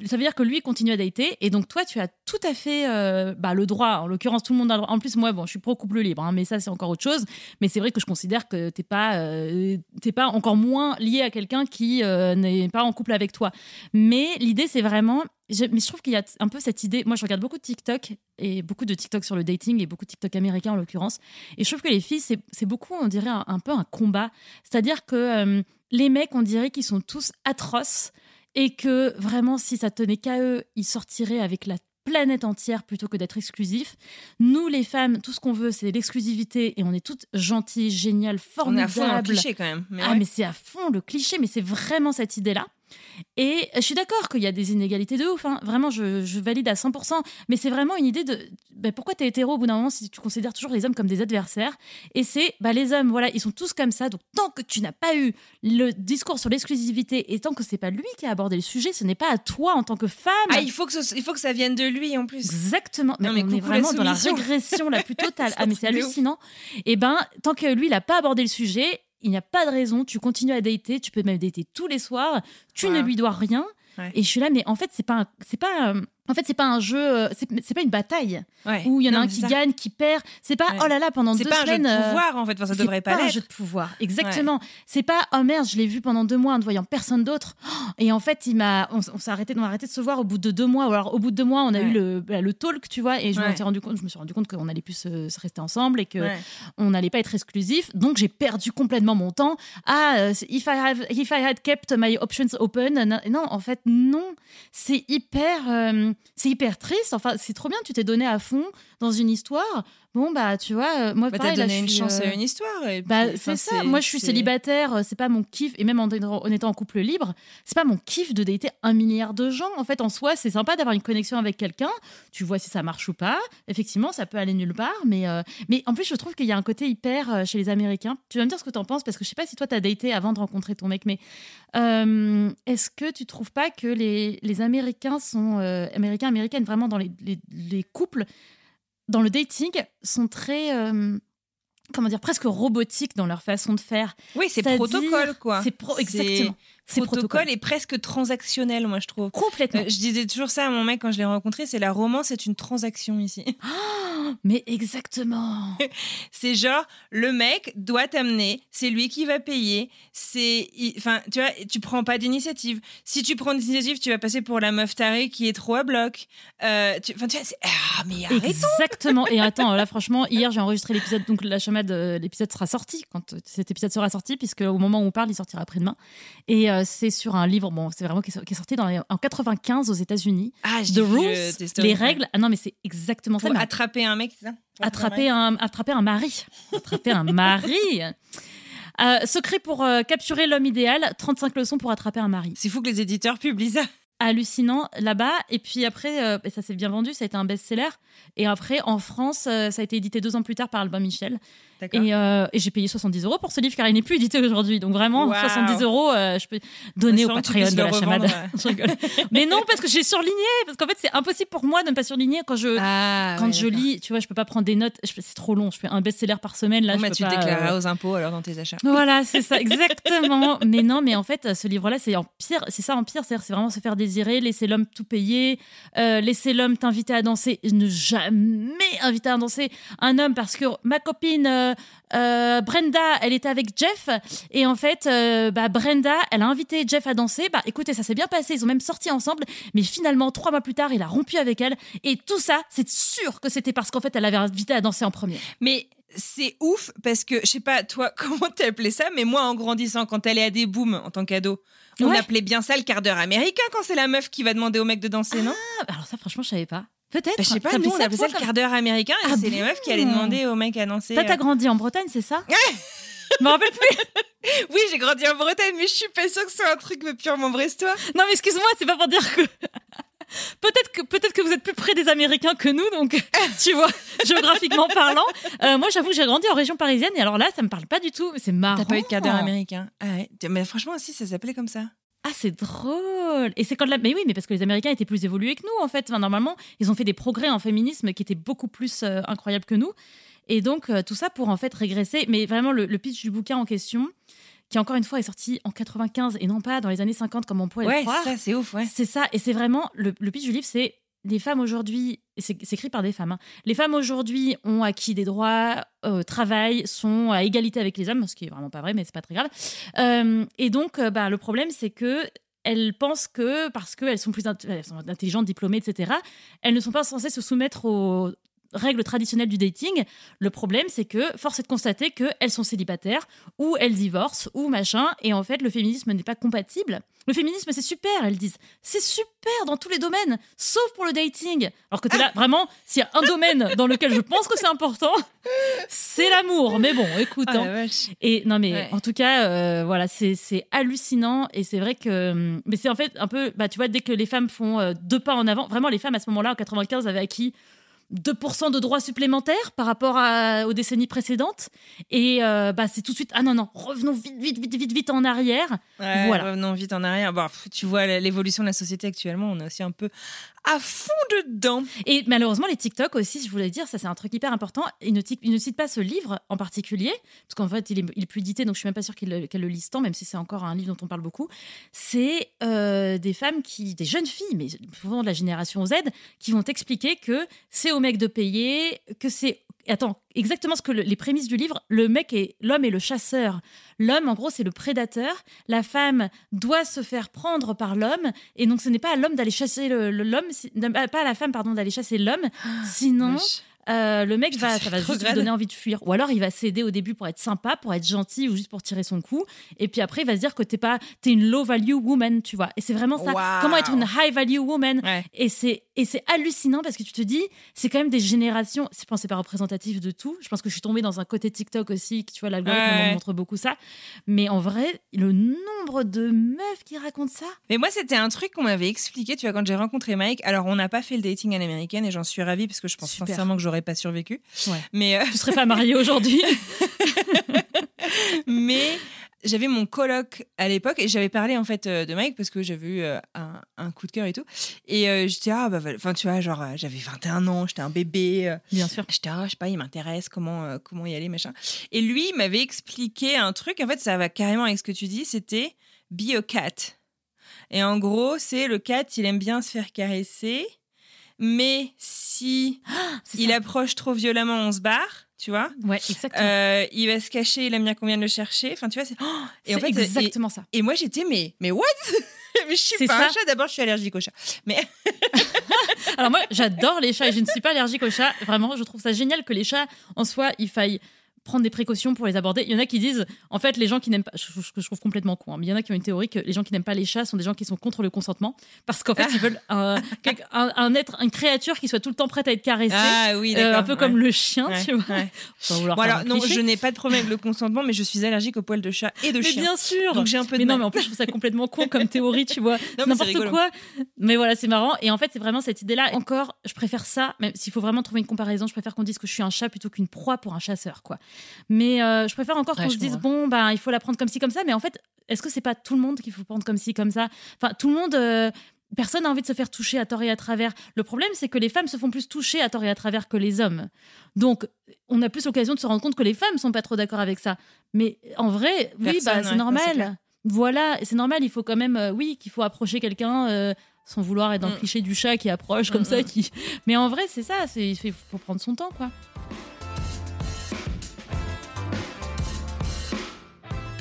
ça veut dire que lui continue à dater. Et donc, toi, tu as tout à fait euh, bah, le droit. En l'occurrence, tout le monde a le droit. En plus, moi, bon, je suis pro-couple libre. hein, mais ça, c'est encore autre chose. Mais c'est vrai que je considère que tu n'es pas, euh, t'es pas encore moins lié à quelqu'un qui euh, n'est pas en couple avec toi. Mais l'idée, c'est vraiment. mais je trouve qu'il y a un peu cette idée. Moi, je regarde beaucoup de TikTok et beaucoup de TikTok sur le dating et beaucoup de TikTok américain en l'occurrence. Et je trouve que les filles, c'est c'est beaucoup, on dirait, un, peu un combat. C'est-à-dire que euh, les mecs, on dirait qu'ils sont tous atroces et que vraiment, si ça tenait qu'à eux, ils sortiraient avec la planète entière plutôt que d'être exclusifs. Nous, les femmes, tout ce qu'on veut, c'est l'exclusivité et on est toutes gentilles, géniales, On est à fond le formidables. cliché quand même. Mais ah, ouais. mais c'est à fond le cliché, mais c'est vraiment cette idée-là. Et je suis d'accord qu'il y a des inégalités de ouf, hein. vraiment, je, je valide à 100%, mais c'est vraiment une idée de ben, pourquoi tu es hétéro au bout d'un moment si tu considères toujours les hommes comme des adversaires? Et c'est bah, les hommes, voilà, ils sont tous comme ça, donc tant que tu n'as pas eu le discours sur l'exclusivité et tant que c'est pas lui qui a abordé le sujet, ce n'est pas à toi en tant que femme. Ah, il faut, que ce- il faut que ça vienne de lui en plus. Exactement. Mais Non, mais on est la vraiment dans la régression la plus totale. Ah, mais c'est hallucinant. Et ben, tant que lui, il n'a pas abordé le sujet, il n'y a pas de raison. Tu continues à dater. Tu peux même dater tous les soirs. Tu ne lui dois rien. Ouais. Et je suis là, mais en fait, c'est pas, un- c'est pas, en fait, c'est pas un jeu, euh, c'est c'est pas une bataille Ouais. où il y en a un qui c'est ça. gagne, qui perd. C'est pas, Ouais. oh là là, pendant C'est deux pas un jeu semaines. de euh, pouvoir en fait. Enfin, ça c'est devrait pas un l'être. jeu de pouvoir, exactement. C'est pas oh merde, je l'ai vu pendant deux mois en ne voyant personne d'autre. Et en fait, il m'a, on, on s'est arrêté, on a arrêté de se voir au bout de deux mois. Ou alors au bout de deux mois, on a Ouais. eu le, bah, le talk, tu vois. Et je me Ouais. suis rendu compte, je me suis rendu compte qu'on allait plus se, se rester ensemble et que Ouais. on n'allait pas être exclusif. Donc j'ai perdu complètement mon temps. Ah, euh, if I have, if I had kept my options open, non, non, en fait non. C'est hyper, euh, c'est hyper triste. Enfin, c'est trop bien. Tu t'es donné à fond dans une histoire. Bon bah tu vois, euh, moi Bah, pareil, t'as là, donné je une suis, chance euh, à une histoire. et bah, c'est ça. Moi, je suis célibataire, euh, c'est pas mon kiff. Et même en, en étant en couple libre, c'est pas mon kiff de dater un milliard de gens. En fait, en soi, c'est sympa d'avoir une connexion avec quelqu'un. Tu vois si ça marche ou pas. Effectivement, ça peut aller nulle part. Mais, euh, mais en plus, je trouve qu'il y a un côté hyper euh, chez les Américains. Tu vas me dire ce que t'en penses parce que je sais pas si toi, t'as daté avant de rencontrer ton mec. Mais euh, est-ce que tu trouves pas que les, les Américains sont. euh, Américains, Américaines, vraiment dans les, les, les couples, dans le dating, sont très. euh, comment dire, presque robotiques dans leur façon de faire. Oui, c'est protocole quoi. C'est pro- exactement. C'est protocole et presque transactionnel, moi je trouve. Complètement. Euh, je disais toujours ça à mon mec quand je l'ai rencontré, c'est la romance, c'est une transaction ici. Oh, mais exactement. C'est genre le mec doit t'amener, c'est lui qui va payer, c'est enfin tu vois, tu prends pas d'initiative. Si tu prends d'initiative, tu vas passer pour la meuf tarée qui est trop à bloc. Euh, tu- tu vois, ah mais arrête. Exactement. Et attends, là, franchement, hier, j'ai enregistré l'épisode. Donc, la chamade, euh, l'épisode sera sorti quand cet épisode sera sorti, puisque au moment où on parle, il sortira après-demain. Et euh, c'est sur un livre, bon, c'est vraiment qui est, qui est sorti dans les- en 95 aux États-Unis. Ah, The Rules, euh, stories, les règles. Ah non, mais c'est exactement pour ça. mais attraper un mec, c'est ça Pour attraper un, attraper un mari. Attraper un mari. Euh, secret pour euh, capturer l'homme idéal 35 leçons pour attraper un mari. C'est fou que les éditeurs publient ça. hallucinant là-bas. Et puis après, euh, ça s'est bien vendu, ça a été un best-seller. Et après, en France, ça a été édité deux ans plus tard par Albin Michel. Et, euh, et j'ai payé 70 euros pour ce livre car il n'est plus édité aujourd'hui. Donc vraiment, Waouh. 70 euros, euh, je peux donner au Patreon de la chamade. Mais non, parce que j'ai surligné. Parce qu'en fait, c'est impossible pour moi de ne pas surligner quand je. Ah, quand ouais, je lis, tu vois, je peux pas prendre des notes. C'est trop long. Je fais un best-seller par semaine. Là, Bon, je bah, peux tu pas, déclareras euh, aux impôts alors dans tes achats. voilà, c'est ça, exactement. mais non, mais en fait, ce livre-là, c'est en pire, c'est ça en pire, c'est vraiment se faire désirer, laisser l'homme tout payer, laisser l'homme t'inviter à danser, ne jamais inviter à danser un homme parce que ma copine euh, Brenda, elle était avec Jeff et en fait, euh, bah, Brenda, elle a invité Jeff à danser. Bah, écoutez, ça s'est bien passé, ils ont même sorti ensemble, mais finalement, trois mois plus tard, il a rompu avec elle et tout ça, c'est sûr que c'était parce qu'en fait, elle l'avait invité à danser en premier. Mais c'est ouf parce que je sais pas toi comment appelé ça, mais moi en grandissant quand elle est à des booms en tant qu'ado, on Ouais. appelait bien ça le quart d'heure américain quand c'est la meuf qui va demander au mec de danser, non? Ah, bah, alors ça, franchement, je savais pas. Peut-être. Bah, Je sais pas, T'appelais nous on appelait ça le quart d'heure américain et Ah c'est les meufs qui allaient demander au mec à danser. Toi, t'as euh. grandi en Bretagne, c'est ça? Je me rappelle plus. Oui, j'ai grandi en Bretagne, mais je suis pas sûre que c'est un truc purement brestois. Non, mais excuse-moi, c'est pas pour dire que. Peut-être que, peut que vous êtes plus près des Américains que nous, donc tu vois, géographiquement parlant. Euh, moi, j'avoue que j'ai grandi en région parisienne et alors là, ça me parle pas du tout. C'est marrant. T'as pas eu de quart d'heure américain? Ah ouais. Mais franchement aussi, ça s'appelait comme ça. Ah, c'est drôle. Et c'est quand la... Mais oui, mais parce que les Américains étaient plus évolués que nous, en fait. Enfin, normalement, ils ont fait des progrès en féminisme qui étaient beaucoup plus euh, incroyables que nous. Et donc, euh, tout ça pour en fait régresser. Mais vraiment, le, le pitch du bouquin en question, qui encore une fois est sorti en 95 et non pas dans les années 50 comme on pourrait le Ouais, croire. ça c'est ouf, ouais. C'est ça, et c'est vraiment le, le pitch du livre, c'est les femmes aujourd'hui, c'est écrit par des femmes, hein, les femmes aujourd'hui ont acquis des droits, euh, travaillent, sont à égalité avec les hommes, ce qui est vraiment pas vrai, mais c'est pas très grave. Euh, et donc, euh, bah, le problème, c'est que elles pensent que parce qu'elles sont plus intelligentes, diplômées, etc., elles ne sont pas censées se soumettre aux règles traditionnelles du dating. Le problème, c'est que force est de constater qu'elles sont célibataires, ou elles divorcent, ou machin, et en fait, le féminisme n'est pas compatible. Le féminisme, c'est super, elles disent. C'est super dans tous les domaines, sauf pour le dating. Alors que tu là, vraiment, s'il y a un domaine dans lequel je pense que c'est important, c'est l'amour. Mais bon, écoute. Oh hein. Et non, mais Ouais. en tout cas, euh, voilà, c'est c'est hallucinant. Et c'est vrai que. hum, Mais c'est en fait un peu. Bah, tu vois, dès que les femmes font euh, deux pas en avant, vraiment, les femmes à ce moment-là, en 95, avaient acquis 2% de droits supplémentaires par rapport à- aux décennies précédentes. Et euh, bah, c'est tout de suite. Ah non, non, revenons vite, vite, vite, vite, vite en arrière. Ouais, Voilà. Revenons vite en arrière. Bon, pff, tu vois l'évolution de la société actuellement, on est aussi un peu à fond dedans. Et malheureusement, les TikTok aussi, je voulais dire, ça c'est un truc hyper important. Ils ne, citent pas ce livre en particulier, parce qu'en fait, il est, il plus donc je suis même pas sûre qu'ils le- lisent tant, même si c'est encore un livre dont on parle beaucoup. C'est euh, des femmes qui, des jeunes filles, mais souvent de la génération Z, qui vont t'expliquer que c'est au mec de payer, que c'est Attends, exactement ce que le- les prémices du livre, le mec est l'homme est le chasseur. L'homme, en gros, c'est le prédateur. La femme doit se faire prendre par l'homme, et donc ce n'est pas à l'homme d'aller chasser l'homme, pas à la femme pardon d'aller chasser l'homme. Sinon, Wesh. Euh, le mec va, ça va juste lui donner envie de fuir. Ou alors il va céder au début pour être sympa, pour être gentil ou juste pour tirer son coup. Et puis après, il va se dire que t'es pas, t'es une low value woman, tu vois. Et c'est vraiment ça. Comment être une high value woman. Ouais. Et c'est et c'est hallucinant parce que tu te dis, c'est quand même des générations. Je pense que c'est pas représentatif de tout. Je pense que je suis tombée dans un côté TikTok aussi. Que, tu vois, l'algorithme Ouais. montre beaucoup ça. Mais en vrai, le nombre de meufs qui racontent ça. Mais moi, c'était un truc qu'on m'avait expliqué, tu vois, quand j'ai rencontré Mike. Alors, on n'a pas fait le dating à l'américaine et j'en suis ravie parce que je pense Super. sincèrement que j'aurais pas survécu. Ouais. Mais, euh, Tu serais pas mariée aujourd'hui. mais j'avais mon coloc à l'époque et j'avais parlé en fait euh, de Mike parce que j'avais eu euh, un, un coup de cœur et tout. Et euh, j'étais, ah bah, enfin, tu vois, genre, euh, j'avais 21 ans, j'étais un bébé. euh, Bien sûr. J'étais, ah, je sais pas, il m'intéresse, comment, euh, comment y aller, machin. Et lui, il m'avait expliqué un truc, en fait, ça va carrément avec ce que tu dis, c'était be a cat. Et en gros, c'est le cat, il aime bien se faire caresser, mais si il ça. approche trop violemment, on se barre, tu vois. Ouais, exactement. Euh, il va se cacher, il aime bien qu'on vienne le chercher. Enfin, tu vois, c'est. Oh et en fait, exactement ça. et, moi, j'étais, mais, mais what? Mais je suis pas ça. un chat, d'abord, je suis allergique au chat. Mais Alors moi, j'adore les chats et je ne suis pas allergique aux chats. Vraiment, je trouve ça génial que les chats, en soi, il faille prendre des précautions pour les aborder. Il y en a qui disent, en fait, les gens qui n'aiment pas, je, je- je trouve complètement con, hein, mais il y en a qui ont une théorie que les gens qui n'aiment pas les chats sont des gens qui sont contre le consentement, parce qu'en fait, ils veulent un, quelque- un, un être, une créature qui soit tout le temps prête à être caressée, Ah oui, euh, un peu comme le chien, Ouais, tu vois. ouais. Sans vouloir Bon, faire alors, un non, cliché. je n'ai pas de problème avec le consentement, mais je suis allergique aux poils de chat et de Mais chien. bien sûr. Donc j'ai un peu de mais non, mais en plus, je trouve ça complètement con comme théorie, tu vois. n'importe quoi. Mais voilà, c'est marrant. Et en fait, c'est vraiment cette idée-là. Encore, je préfère ça, même s'il faut vraiment trouver une comparaison, je préfère qu'on dise que je suis un chat plutôt qu'une proie pour un chasseur, quoi. Mais euh, je préfère encore qu'on se dise, bon, ben, il faut la prendre comme ci, comme ça. Mais en fait, est-ce que c'est pas tout le monde qu'il faut prendre comme ci, comme ça? Enfin, tout le monde. euh, Personne n'a envie de se faire toucher à tort et à travers. Le problème, c'est que les femmes se font plus toucher à tort et à travers que les hommes. Donc, on a plus l'occasion de se rendre compte que les femmes sont pas trop d'accord avec ça. Mais en vrai, oui, bah, ouais, c'est normal. voilà, c'est normal. Il faut quand même, euh, oui, qu'il faut approcher quelqu'un euh, sans vouloir être dans le Mm. cliché du chat qui approche comme Mm, ça. mm. Qui... Mais en vrai, c'est ça. Il faut prendre son temps, quoi.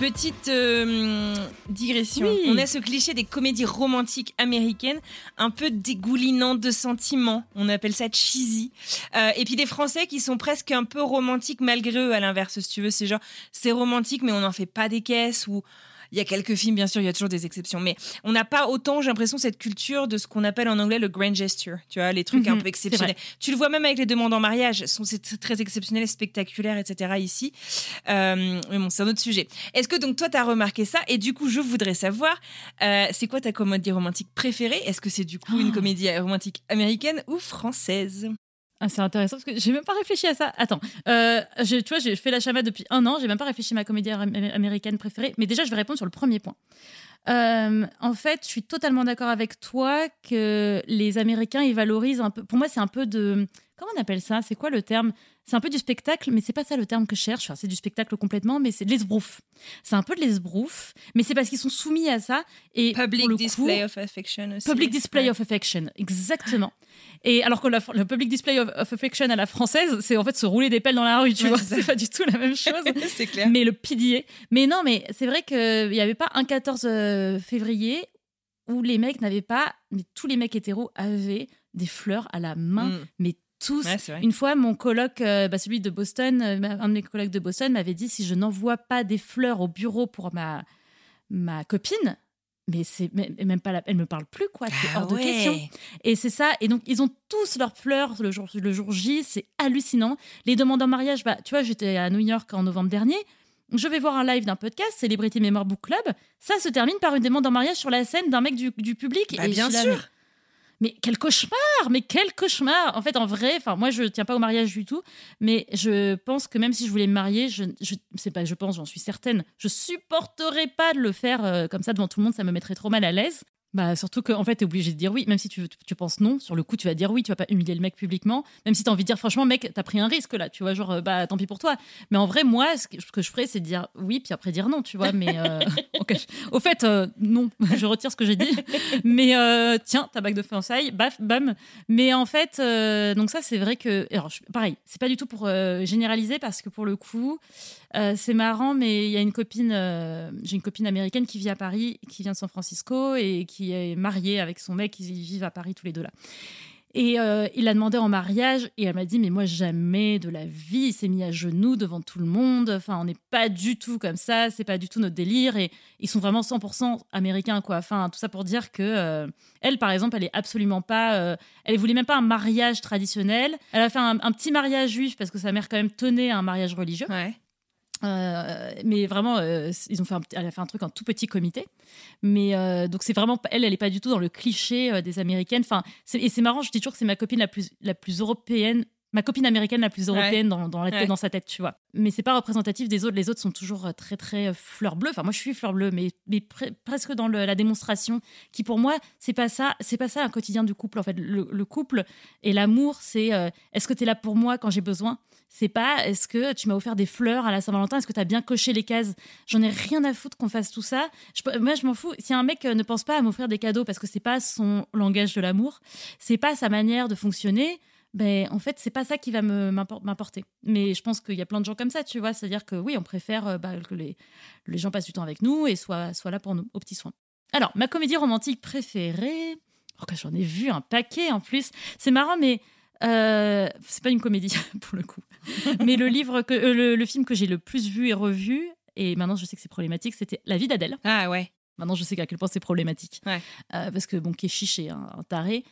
Petite euh, digression. Oui. On a ce cliché des comédies romantiques américaines, un peu dégoulinantes de sentiments. On appelle ça cheesy. Euh, et puis des Français qui sont presque un peu romantiques malgré eux, à l'inverse, si tu veux. C'est genre, c'est romantique, mais on n'en fait pas des caisses ou. Il y a quelques films, bien sûr, il y a toujours des exceptions, mais on n'a pas autant, j'ai l'impression, cette culture de ce qu'on appelle en anglais le grand gesture. Tu vois, les trucs un Mhm, peu exceptionnels. Tu le vois même avec les demandes en mariage, c'est très exceptionnel, spectaculaire, etc. Ici, Euh, mais bon, c'est un autre sujet. Est-ce que donc toi, tu as remarqué ça? Et du coup, je voudrais savoir, euh, c'est quoi ta comédie romantique préférée? Est-ce que c'est du coup une Oh. comédie romantique américaine ou française? Ah, c'est intéressant parce que j'ai même pas réfléchi à ça. Attends, euh, tu vois, j'ai fait la chamade depuis un an, j'ai même pas réfléchi à ma comédie am- américaine préférée. Mais déjà, je vais répondre sur le premier point. Euh, en fait, je suis totalement d'accord avec toi que les Américains, ils valorisent un peu. Pour moi, c'est un peu de. Comment on appelle ça? C'est quoi le terme? C'est un peu du spectacle, mais c'est pas ça le terme que je cherche. Enfin, c'est du spectacle complètement, mais c'est de l'esbrouf. C'est un peu de l'esbrouf, mais c'est parce qu'ils sont soumis à ça. Et Public le display coup, of affection aussi. Public display Ouais. of affection, exactement. Et alors que la- le public display of, of affection à la française, c'est en fait se rouler des pelles dans la rue, tu Ouais, vois. C'est pas du tout la même chose. c'est clair. mais le PDA. Mais non, mais c'est vrai qu'il n'y avait pas un 14 euh, février où les mecs n'avaient pas, mais tous les mecs hétéros avaient des fleurs à la main, Mm. mais tous. Ouais. Une fois, mon coloc, euh, bah, celui de Boston, euh, un de mes colocs de Boston m'avait dit si je n'envoie pas des fleurs au bureau pour ma, ma copine, mais c'est même pas la, elle me parle plus quoi, c'est Ah hors de question. Et c'est ça. Et donc, ils ont tous leurs fleurs le jour, le jour J. C'est hallucinant. Les demandes en mariage, bah, tu vois, j'étais à New York en novembre dernier. Je vais voir un live d'un podcast, Celebrity Memoir Book Club. Ça se termine par une demande en mariage sur la scène d'un mec du, du public. Bah, Et bien là, sûr. Mais- quel cauchemar Mais quel cauchemar En fait, en vrai, enfin moi je tiens pas au mariage du tout, mais je pense que même si je voulais me marier, je, je c'est pas, je pense, j'en suis certaine, je supporterais pas de le faire euh, comme ça devant tout le monde, ça me mettrait trop mal à l'aise. Bah surtout qu'en fait t'es obligé de dire oui, même si tu, tu penses non, sur le coup tu vas dire oui, tu vas pas humilier le mec publiquement, même si t'as envie de dire franchement mec t'as pris un risque là, tu vois genre bah tant pis pour toi. Mais en vrai moi ce que, ce que je ferais c'est dire oui puis après dire non, tu vois. Mais euh, au fait euh, non, je retire ce que j'ai dit. Mais euh, tiens ta bague de fiançailles, baf bam. Mais en fait donc ça c'est vrai que alors je- pareil c'est pas du tout pour généraliser parce que pour le coup c'est marrant, mais il y a une copine, j'ai une copine américaine qui vit à Paris, qui vient de San Francisco et qui est mariée avec son mec, ils vivent à Paris tous les deux là. Et euh, il l'a demandé en mariage et elle m'a dit mais moi jamais de la vie il s'est mis à genoux devant tout le monde enfin on n'est pas du tout comme ça c'est pas du tout notre délire et ils sont vraiment 100% américains quoi enfin tout ça pour dire que euh, elle par exemple elle est absolument pas euh, elle voulait même pas un mariage traditionnel elle a fait un, un petit mariage juif parce que sa mère quand même tenait à un mariage religieux Ouais. Euh, mais vraiment, euh, ils ont fait elle a fait un truc en tout petit comité. Mais euh, donc c'est vraiment, elle, elle est pas du tout dans le cliché des américaines. Enfin, et c'est marrant, je dis toujours que c'est ma copine la plus, la plus européenne, ma copine américaine la plus européenne dans, dans, la tête- Ouais. dans sa tête, tu vois. Mais c'est pas représentatif des autres. Les autres sont toujours euh, très très euh, fleur bleue. Enfin, moi je suis fleur bleue, mais, mais pre- presque dans le- la démonstration. Qui pour moi, c'est pas ça, c'est pas ça un quotidien du couple. En fait, le, le couple et l'amour, c'est euh, est-ce que tu es là pour moi quand j'ai besoin? C'est pas est-ce que tu m'as offert des fleurs à la Saint-Valentin? Est-ce que tu as bien coché les cases? J'en ai rien à foutre qu'on fasse tout ça. Je- moi, je m'en fous. Si un mec ne pense pas à m'offrir des cadeaux parce que c'est pas son langage de l'amour, c'est pas sa manière de fonctionner, ben en fait, c'est pas ça qui va me m'impor- m'importer. Mais je pense qu'il y a plein de gens comme ça, tu vois. C'est-à-dire que oui, on préfère euh, bah, que les, les gens passent du temps avec nous et soient, soient là pour nous, aux petits soins. Alors, ma comédie romantique préférée, oh, que j'en ai vu un paquet en plus. C'est marrant, mais Euh, c'est pas une comédie pour le coup. Mais le livre que euh, le, le film que j'ai le plus vu et revu et maintenant je sais que c'est problématique, c'était La vie d'Adèle. Ah ouais. Maintenant je sais à quel point c'est problématique. Ouais. Euh, parce que bon, Keshish est un, un taré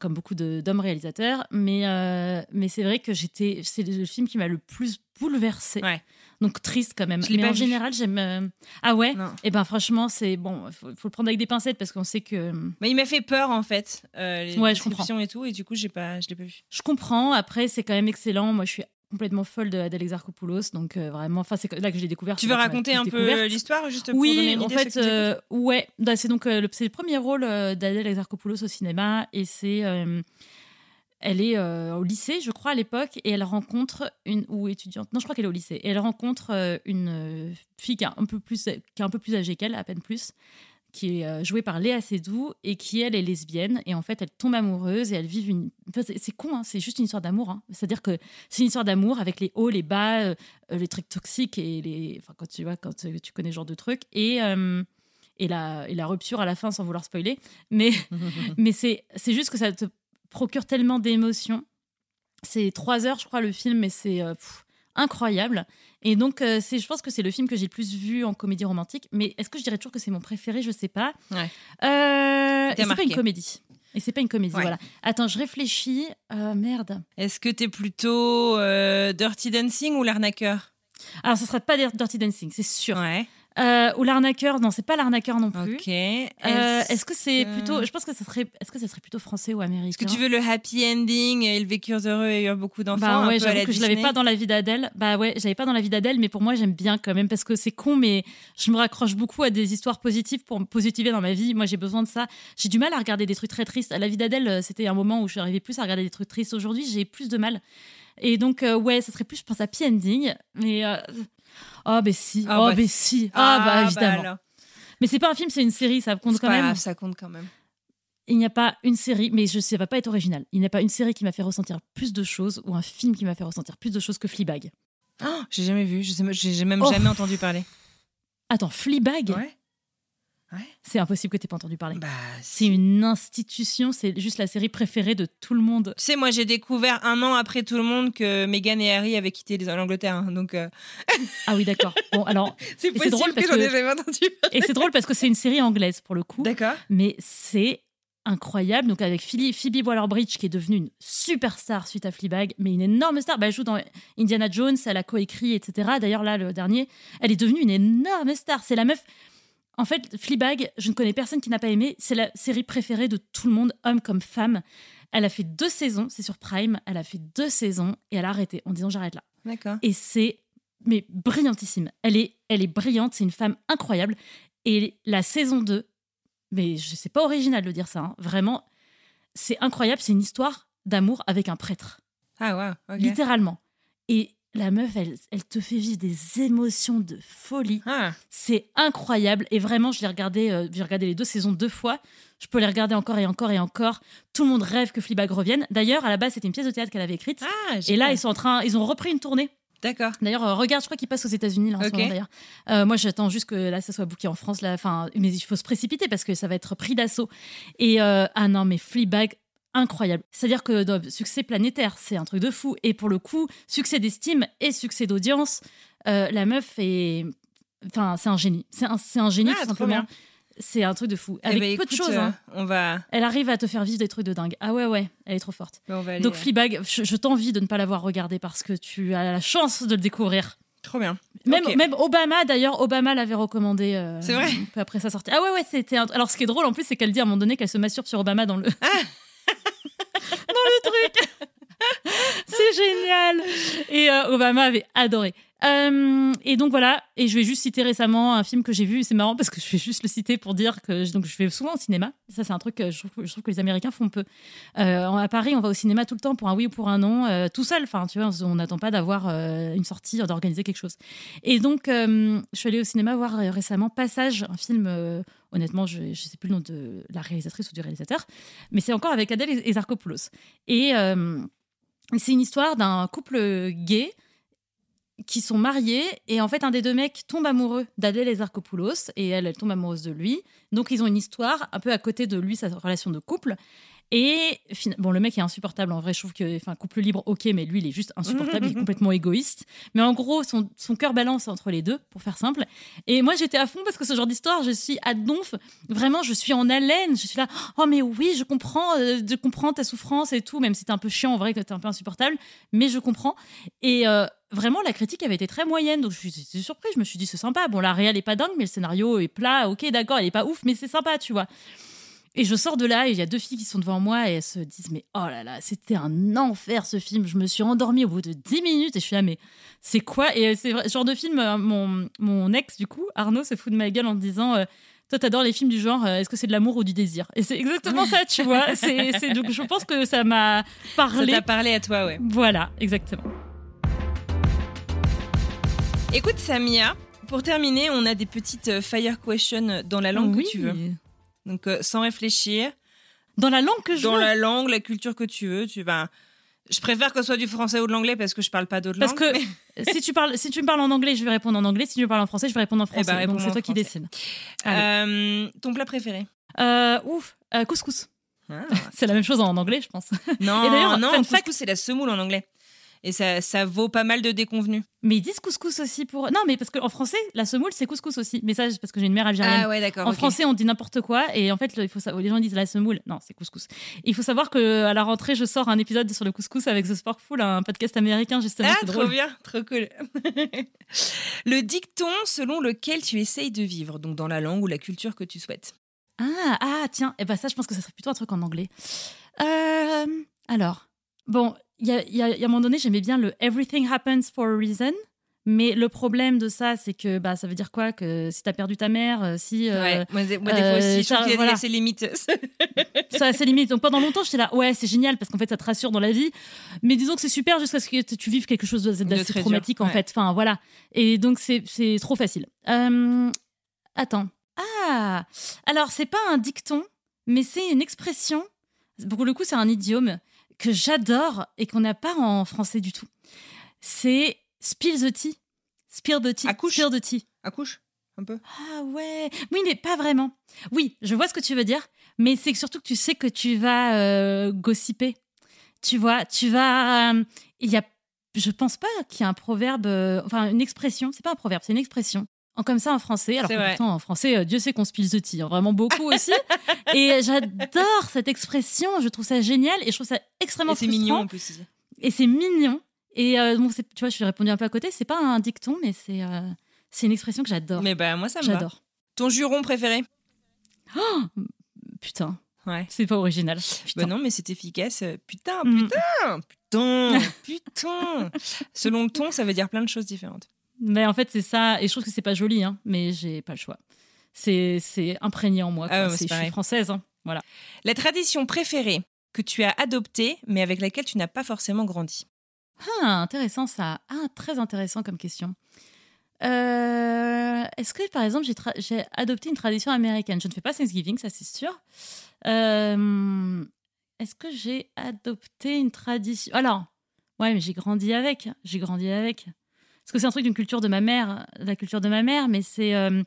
comme beaucoup d'hommes réalisateurs, mais, euh, mais c'est vrai que j'étais, c'est le film qui m'a le plus bouleversée. Ouais. Donc triste quand même. Mais en vu. général, j'aime. euh, Ah ouais? Non. Et ben franchement, c'est bon, faut, faut le prendre avec des pincettes parce qu'on sait que. Mais il m'a fait peur en fait, euh, les Ouais, je comprends. et tout, et du coup j'ai pas, je l'ai pas vu. Je comprends. Après, c'est quand même excellent. Moi, je suis complètement folle de Adèle Exarchopoulos, donc euh, vraiment. Enfin, c'est là que je l'ai découvert. Tu veux raconter un peu découverte. l'histoire juste pour donner Oui, une en idée fait, euh, ouais, bah, c'est donc euh, le, premier rôle euh, d'Adèle Exarchopoulos au cinéma et c'est euh, elle est euh, au lycée, je crois à l'époque, et elle rencontre une ou étudiante. Non, je crois qu'elle est au lycée. Et elle rencontre euh, une euh, fille qui est un peu plus qui est un peu plus âgée qu'elle, à peine plus, qui est euh, jouée par Léa Seydoux et qui elle est lesbienne et en fait elle tombe amoureuse et elle vit une. enfin, c'est con, hein, c'est juste une histoire d'amour. hein. C'est-à-dire que c'est une histoire d'amour avec les hauts, les bas, euh, euh, les trucs toxiques et les. Enfin, quand tu vois, quand tu connais ce genre de trucs et. euh, et la, et la rupture à la fin sans vouloir spoiler. Mais, mais c'est c'est juste que ça te procure tellement d'émotions. C'est trois heures, je crois, le film, mais c'est euh, pff, incroyable. Et donc, euh, c'est, je pense que c'est le film que j'ai le plus vu en comédie romantique. Mais est-ce que je dirais toujours que c'est mon préféré? Je sais pas. Ouais. Euh, et c'est pas une comédie. Et c'est pas une comédie, Ouais. voilà. Attends, je réfléchis. Euh, merde. Est-ce que t'es plutôt euh, Dirty Dancing ou l'arnaqueur? Alors, ce serait pas Dirty Dancing, c'est sûr. Ouais. Euh, ou l'arnaqueur, non, c'est pas l'arnaqueur non plus. Ok. Euh, Est-ce est-ce que c'est que- plutôt. Je pense que ça serait. Est-ce que ça serait plutôt français ou américain? Est-ce que tu veux le happy ending Ils vécurent heureux et eurent beaucoup d'enfants Bah un ouais, peu à la j'avoue que je l'avais pas dans la vie d'Adèle. Bah ouais, j'avais pas dans la vie d'Adèle, mais pour moi j'aime bien quand même parce que c'est con, mais je me raccroche beaucoup à des histoires positives pour me positiver dans ma vie. Moi j'ai besoin de ça. J'ai du mal à regarder des trucs très tristes. La vie d'Adèle, euh, c'était un moment où je arrivais plus à regarder des trucs tristes. Aujourd'hui, j'ai plus de mal. Et donc euh, ouais, ça serait plus, je pense, à Happy Ending, mais euh, oh ben si, Ah oh bah ben si. si, ah, bah évidemment. alors. mais c'est pas un film, c'est une série, ça compte quand pas même. grave, ça compte quand même. Il n'y a pas une série, mais je sais, va pas être original. Il n'y a pas une série qui m'a fait ressentir plus de choses ou un film qui m'a fait ressentir plus de choses que Fleabag. Oh, j'ai jamais vu, j'ai même Oh. jamais entendu parler. Attends, Fleabag? Ouais. C'est impossible que tu pas entendu parler. Bah, C'est une institution, c'est juste la série préférée de tout le monde. Tu sais, moi, j'ai découvert un an après tout le monde que Meghan et Harry avaient quitté l'Angleterre. hein, donc, euh, Ah oui, d'accord. Bon, alors, c'est drôle parce que j'en ai jamais entendu parler. et c'est drôle parce que c'est une série anglaise pour le coup, D'accord. mais c'est incroyable. Donc avec Phoebe, Phoebe Waller-Bridge qui est devenue une superstar suite à Fleabag, mais une énorme star. Bah, elle joue dans Indiana Jones, elle a coécrit, etc. D'ailleurs là, le dernier, elle est devenue une énorme star. C'est la meuf. En fait, Fleabag, je ne connais personne qui n'a pas aimé. C'est la série préférée de tout le monde, homme comme femme. Elle a fait deux saisons, c'est sur Prime. Elle a fait deux saisons et elle a arrêté en disant j'arrête là. D'accord. Et c'est mais brillantissime. Elle est, elle est brillante, c'est une femme incroyable. Et la saison 2, mais je sais pas original de dire ça, hein, vraiment, c'est incroyable. C'est une histoire d'amour avec un prêtre, Ah, ouais. ok. littéralement. Et la meuf, elle, elle te fait vivre des émotions de folie. Ah, C'est incroyable. Et vraiment, je l'ai regardé, euh, j'ai regardé les deux saisons deux fois. Je peux les regarder encore et encore et encore. Tout le monde rêve que Fleabag revienne. D'ailleurs, à la base, c'était une pièce de théâtre qu'elle avait écrite. ah et là, ils sont en train, ils ont repris une tournée. D'accord. D'ailleurs, euh, regarde, je crois qu'il passe aux États-Unis là en Ok. ce moment d'ailleurs. Euh, moi, j'attends juste que là, ça soit booké en France. Là, enfin, mais il faut se précipiter parce que ça va être pris d'assaut. Et euh, ah non, mais Fleabag, incroyable. C'est-à-dire que dans succès planétaire, c'est un truc de fou. Et pour le coup, succès d'estime et succès d'audience, euh, la meuf est, enfin, c'est un génie. C'est un, un génie Ah, tout simplement. C'est un truc de fou. Eh Avec ben, peu écoute, de choses. euh, hein. on va, Elle arrive à te faire vivre des trucs de dingue. Ah ouais, ouais, elle est trop forte. on va aller. Donc euh, Fleabag, je, je t'envie de ne pas l'avoir regardé parce que tu as la chance de le découvrir. Trop bien. Même, Obama, d'ailleurs, Obama l'avait recommandé. euh, C'est vrai un peu après sa sortie. Ah ouais, ouais, c'était. un- Alors, ce qui est drôle en plus, c'est qu'elle dit à un moment donné qu'elle se masturbe sur Obama dans le. Ah. dans le truc C'est génial Et euh, Obama avait adoré. Euh, et donc voilà, et je vais juste citer récemment un film que j'ai vu, c'est marrant parce que je vais juste le citer pour dire que donc, je vais souvent au cinéma. Ça, c'est un truc que je trouve, je que les Américains font peu. Euh, à Paris, on va au cinéma tout le temps pour un oui ou pour un non, euh, tout seul. Enfin, tu vois, on n'attend pas d'avoir une sortie, d'organiser quelque chose. Et donc, je suis allée au cinéma voir récemment Passage, un film, honnêtement, je ne sais plus le nom de la réalisatrice ou du réalisateur, mais c'est encore avec Adèle. Et euh, c'est une histoire d'un couple gay qui sont mariés et en fait un des deux mecs tombe amoureux d'Adèle Exarchopoulos et elle, elle tombe amoureuse de lui. Donc ils ont une histoire un peu à côté de lui, sa relation de couple. Et bon, le mec est insupportable. En vrai, je trouve que, enfin, couple libre, ok, mais lui, il est juste insupportable. il est complètement égoïste. Mais en gros, son, son cœur balance entre les deux, pour faire simple. Et moi, j'étais à fond parce que ce genre d'histoire, je suis à donf. Vraiment, je suis en haleine. Je suis là, oh, mais oui, je comprends, euh, je comprends ta souffrance et tout, même si t'es un peu chiant, en vrai, que t'es un peu insupportable. Mais je comprends. Et euh, vraiment, la critique avait été très moyenne. Donc, je suis surprise. Je me suis dit, c'est sympa. Bon, la réelle est pas dingue, mais le scénario est plat. Ok, d'accord, il est pas ouf, mais c'est sympa, tu vois. Et je sors de là et il y a deux filles qui sont devant moi et elles se disent mais oh là là c'était un enfer ce film je me suis endormie au bout de 10 minutes et je suis là mais c'est quoi? Et c'est ce genre de film euh, mon, mon ex du coup Arnaud se fout de ma gueule en me disant euh, toi t'adores les films du genre euh, est-ce que c'est de l'amour ou du désir? Et c'est exactement ça tu vois c'est donc je pense que ça m'a Ça parlé t'a parlé à toi, ouais. voilà exactement Écoute, Samia, pour terminer, on a des petites fire questions dans la langue Oui. que tu veux. Donc, euh, sans réfléchir, dans la langue que je dans veux la langue, la culture que tu veux, tu vas. Je préfère que ce soit du français ou de l'anglais parce que je parle pas d'autres parce langues. que si tu parles si tu me parles en anglais je vais répondre en anglais si tu me parles en français je vais répondre en Eh ben, français donc réponds-moi c'est toi qui décides. Euh, ton plat préféré? Euh, ouf euh, couscous Ah. C'est la même chose en anglais, je pense. Non, Et non, couscous, fact- c'est la semoule en anglais. Et ça, ça vaut pas mal de déconvenus. Mais ils disent couscous aussi pour. Non, mais parce qu'en français, la semoule, c'est couscous aussi. Mais ça, c'est parce que j'ai une mère algérienne. Ah ouais, d'accord. En français, on dit n'importe quoi. Et en fait, le- il faut savoir, les gens disent la semoule. Non, c'est couscous. Il faut savoir que à la rentrée, je sors un épisode sur le couscous avec The Sporkful, un podcast américain, justement. Ah, trop drôle. bien, trop cool. le dicton selon lequel tu essayes de vivre, donc dans la langue ou la culture que tu souhaites. Ah, ah, tiens. Et ben ça, je pense que ça serait plutôt un truc en anglais. Euh, alors, bon, il y a, y a- y a un moment donné, j'aimais bien le Everything happens for a reason. Mais le problème de ça, c'est que bah, ça veut dire quoi Que si t'as perdu ta mère, euh, si. euh, ouais, moi, des moi, des fois euh, aussi, je ça, trouve qu'il y a ses limites. ça a ses limites. Donc pendant longtemps, j'étais là, ouais, c'est génial parce qu'en fait, ça te rassure dans la vie. Mais disons que c'est super jusqu'à ce que tu vives quelque chose d'assez dur, traumatique, en fait. Enfin, voilà. Et donc, c'est c'est trop facile. Euh, attends. Ah Alors, c'est pas un dicton, mais c'est une expression. Pour le coup, c'est un idiome que j'adore et qu'on n'a pas en français du tout. C'est spill the tea. Spill the tea. Accouche. Spill the tea. Accouche un peu. Ah ouais, oui, mais pas vraiment. Oui, je vois ce que tu veux dire, mais c'est surtout que tu sais que tu vas euh, gossiper. Tu vois, tu vas. euh, Il y a, je pense pas qu'il y a un proverbe, euh, enfin une expression. C'est pas un proverbe, c'est une expression. En comme ça en français. Alors que pourtant en français, euh, Dieu sait qu'on spill the tea, hein, vraiment beaucoup aussi. et j'adore cette expression. Je trouve ça génial et je trouve ça extrêmement Et c'est mignon en plus. Et c'est mignon. Et euh, bon, c'est- tu vois, je suis répondu un peu à côté. C'est pas un dicton, mais c'est euh, c'est une expression que j'adore. Mais bah, moi, ça me. J'adore. Ton juron préféré? Putain, Ouais. c'est pas original. Putain. Bah non, mais c'est efficace. Putain, Mm. putain, putain, putain. Selon le ton, ça veut dire plein de choses différentes. Mais en fait, c'est ça. Et je trouve que c'est pas joli, hein, mais j'ai pas le choix. C'est c'est imprégné en moi. Ah quoi. c'est je suis française. hein. Voilà. La tradition préférée que tu as adoptée, mais avec laquelle tu n'as pas forcément grandi. Ah, intéressant ça. Ah, très intéressant comme question. Euh, Est-ce que, par exemple, j'ai tra- j'ai adopté une tradition américaine? Je ne fais pas Thanksgiving, ça c'est sûr. Euh, Est-ce que j'ai adopté une tradition? Alors, ouais, mais j'ai grandi avec. J'ai grandi avec. Parce que c'est un truc d'une culture de ma mère, la culture de ma mère, mais c'est. euh,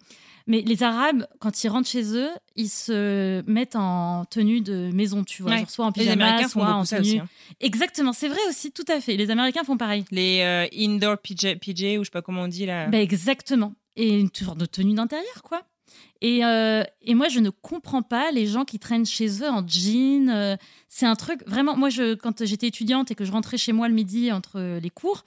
mais les Arabes, quand ils rentrent chez eux, ils se mettent en tenue de maison, tu vois, Ouais. soit en Les pyjama, font soit en tenue. aussi. hein. Exactement, c'est vrai aussi, tout à fait. Les Américains font pareil. Les euh, indoor PJ, PJ, ou je sais pas comment on dit là. Bah, exactement. Et une sorte de tenue d'intérieur, quoi. Et, euh, et moi, je ne comprends pas les gens qui traînent chez eux en jean. euh, c'est un truc, vraiment, moi, je, quand j'étais étudiante et que je rentrais chez moi le midi entre les cours,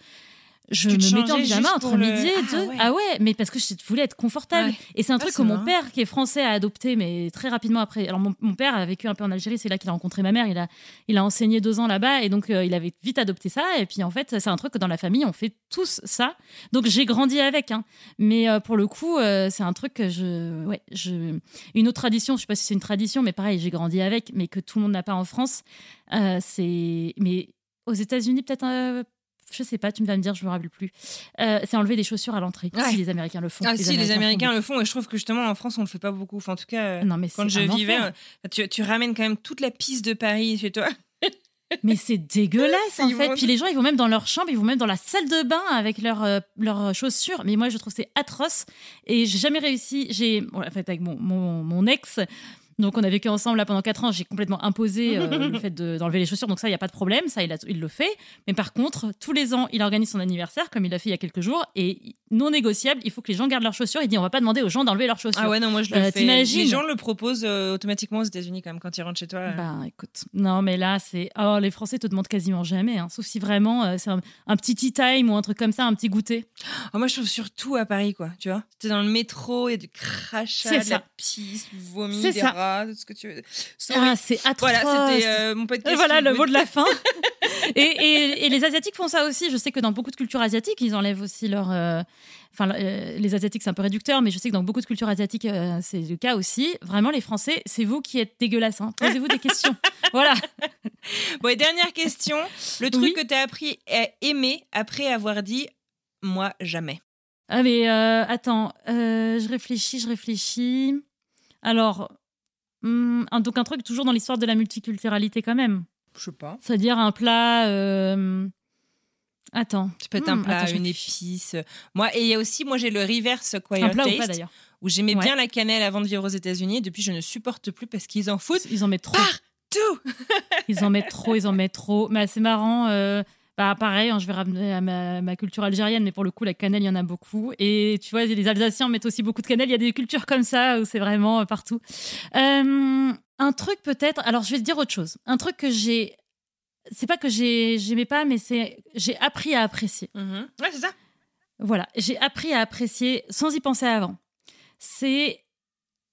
je me mettais en pyjama entre midi et Ah deux. ouais. Ah ouais, mais parce que je voulais être confortable. Ouais. Et c'est un Ah, truc que mon père, qui est français, a adopté, mais très rapidement après. Alors, mon, mon père a vécu un peu en Algérie, c'est là qu'il a rencontré ma mère. Il a, il a enseigné deux ans là-bas, et donc euh, il avait vite adopté ça. Et puis, en fait, c'est un truc que dans la famille, on fait tous ça. Donc, j'ai grandi avec. hein. Mais euh, pour le coup, euh, c'est un truc que je. Ouais, je. Une autre tradition, je sais pas si c'est une tradition, mais pareil, j'ai grandi avec, mais que tout le monde n'a pas en France. c'est. Mais aux États-Unis, peut-être. Je sais pas, tu vas me dire, je me rappelle plus. Euh, c'est enlever des chaussures à l'entrée. Ouais. Si les Américains le font. Ah si, les Américains le font et je trouve que justement en France on le fait pas beaucoup. Enfin, en tout cas, euh, Non, mais quand je vivais, euh, tu, tu ramènes quand même toute la piste de Paris chez toi. Mais c'est dégueulasse en fait. immonde. Puis les gens, ils vont même dans leur chambre, ils vont même dans la salle de bain avec leurs euh, leurs chaussures. Mais moi, je trouve que c'est atroce. Et j'ai jamais réussi. J'ai, bon, en fait, avec mon, mon, mon ex, Donc on a vécu ensemble là pendant 4 ans, j'ai complètement imposé euh, le fait de- d'enlever les chaussures, donc ça, il n'y a pas de problème, ça, il, a- il le fait. Mais par contre, tous les ans, il organise son anniversaire, comme il l'a fait il y a quelques jours, et non négociable, il faut que les gens gardent leurs chaussures. Il dit, on va pas demander aux gens d'enlever leurs chaussures. Ah ouais, non, moi je le Euh, fais. Les gens le proposent euh, automatiquement aux États-Unis quand même quand ils rentrent chez toi. Ben écoute, non mais là c'est oh les Français te demandent quasiment jamais, hein, sauf si vraiment c'est un, un petit tea time ou un truc comme ça, un petit goûter. Ah, moi je trouve surtout à Paris quoi, tu vois. T'es dans le métro, a du crachat, de la pisse, vomi, des ça. rats, tout ce que tu veux. Sorry. Ah c'est atroce. voilà, c'était euh, mon podcast. Et voilà le mot de la fin. et, et- et les Asiatiques font ça aussi. Je sais que dans beaucoup de cultures asiatiques, ils enlèvent aussi leur. euh, Enfin, euh, les Asiatiques, c'est un peu réducteur, mais je sais que dans beaucoup de cultures asiatiques, c'est le cas aussi. Vraiment, les Français, c'est vous qui êtes dégueulasses. hein. Posez-vous des questions. Voilà. Bon, et dernière question. Le truc Oui. que t'as appris à aimer après avoir dit moi jamais. Ah, mais euh, attends, euh, je réfléchis, je réfléchis. Alors, hum, un- donc un truc toujours dans l'histoire de la multiculturalité quand même. Je sais pas. C'est-à-dire un plat. euh, Attends. Ça peut être un Hmm, plat, attends, une épice. Moi, et il y a aussi, moi j'ai le reverse quiet Un plat ou pas taste d'ailleurs où j'aimais Ouais. bien la cannelle avant de vivre aux États-Unis. Depuis, je ne supporte plus parce qu'ils en foutent Ils en mettent trop. tout. Ils en mettent trop, ils en mettent trop. Mais c'est marrant. euh, bah, pareil, hein, je vais ramener à ma, ma culture algérienne, mais pour le coup, la cannelle, il y en a beaucoup. Et tu vois, les Alsaciens mettent aussi beaucoup de cannelle. Il y a des cultures comme ça où c'est vraiment euh, partout. Euh, un truc peut-être. Alors, je vais te dire autre chose. Un truc que j'ai. C'est pas que j'ai j'aimais pas, mais c'est j'ai appris à apprécier. Mhm. Ouais, c'est ça. Voilà, j'ai appris à apprécier sans y penser avant. C'est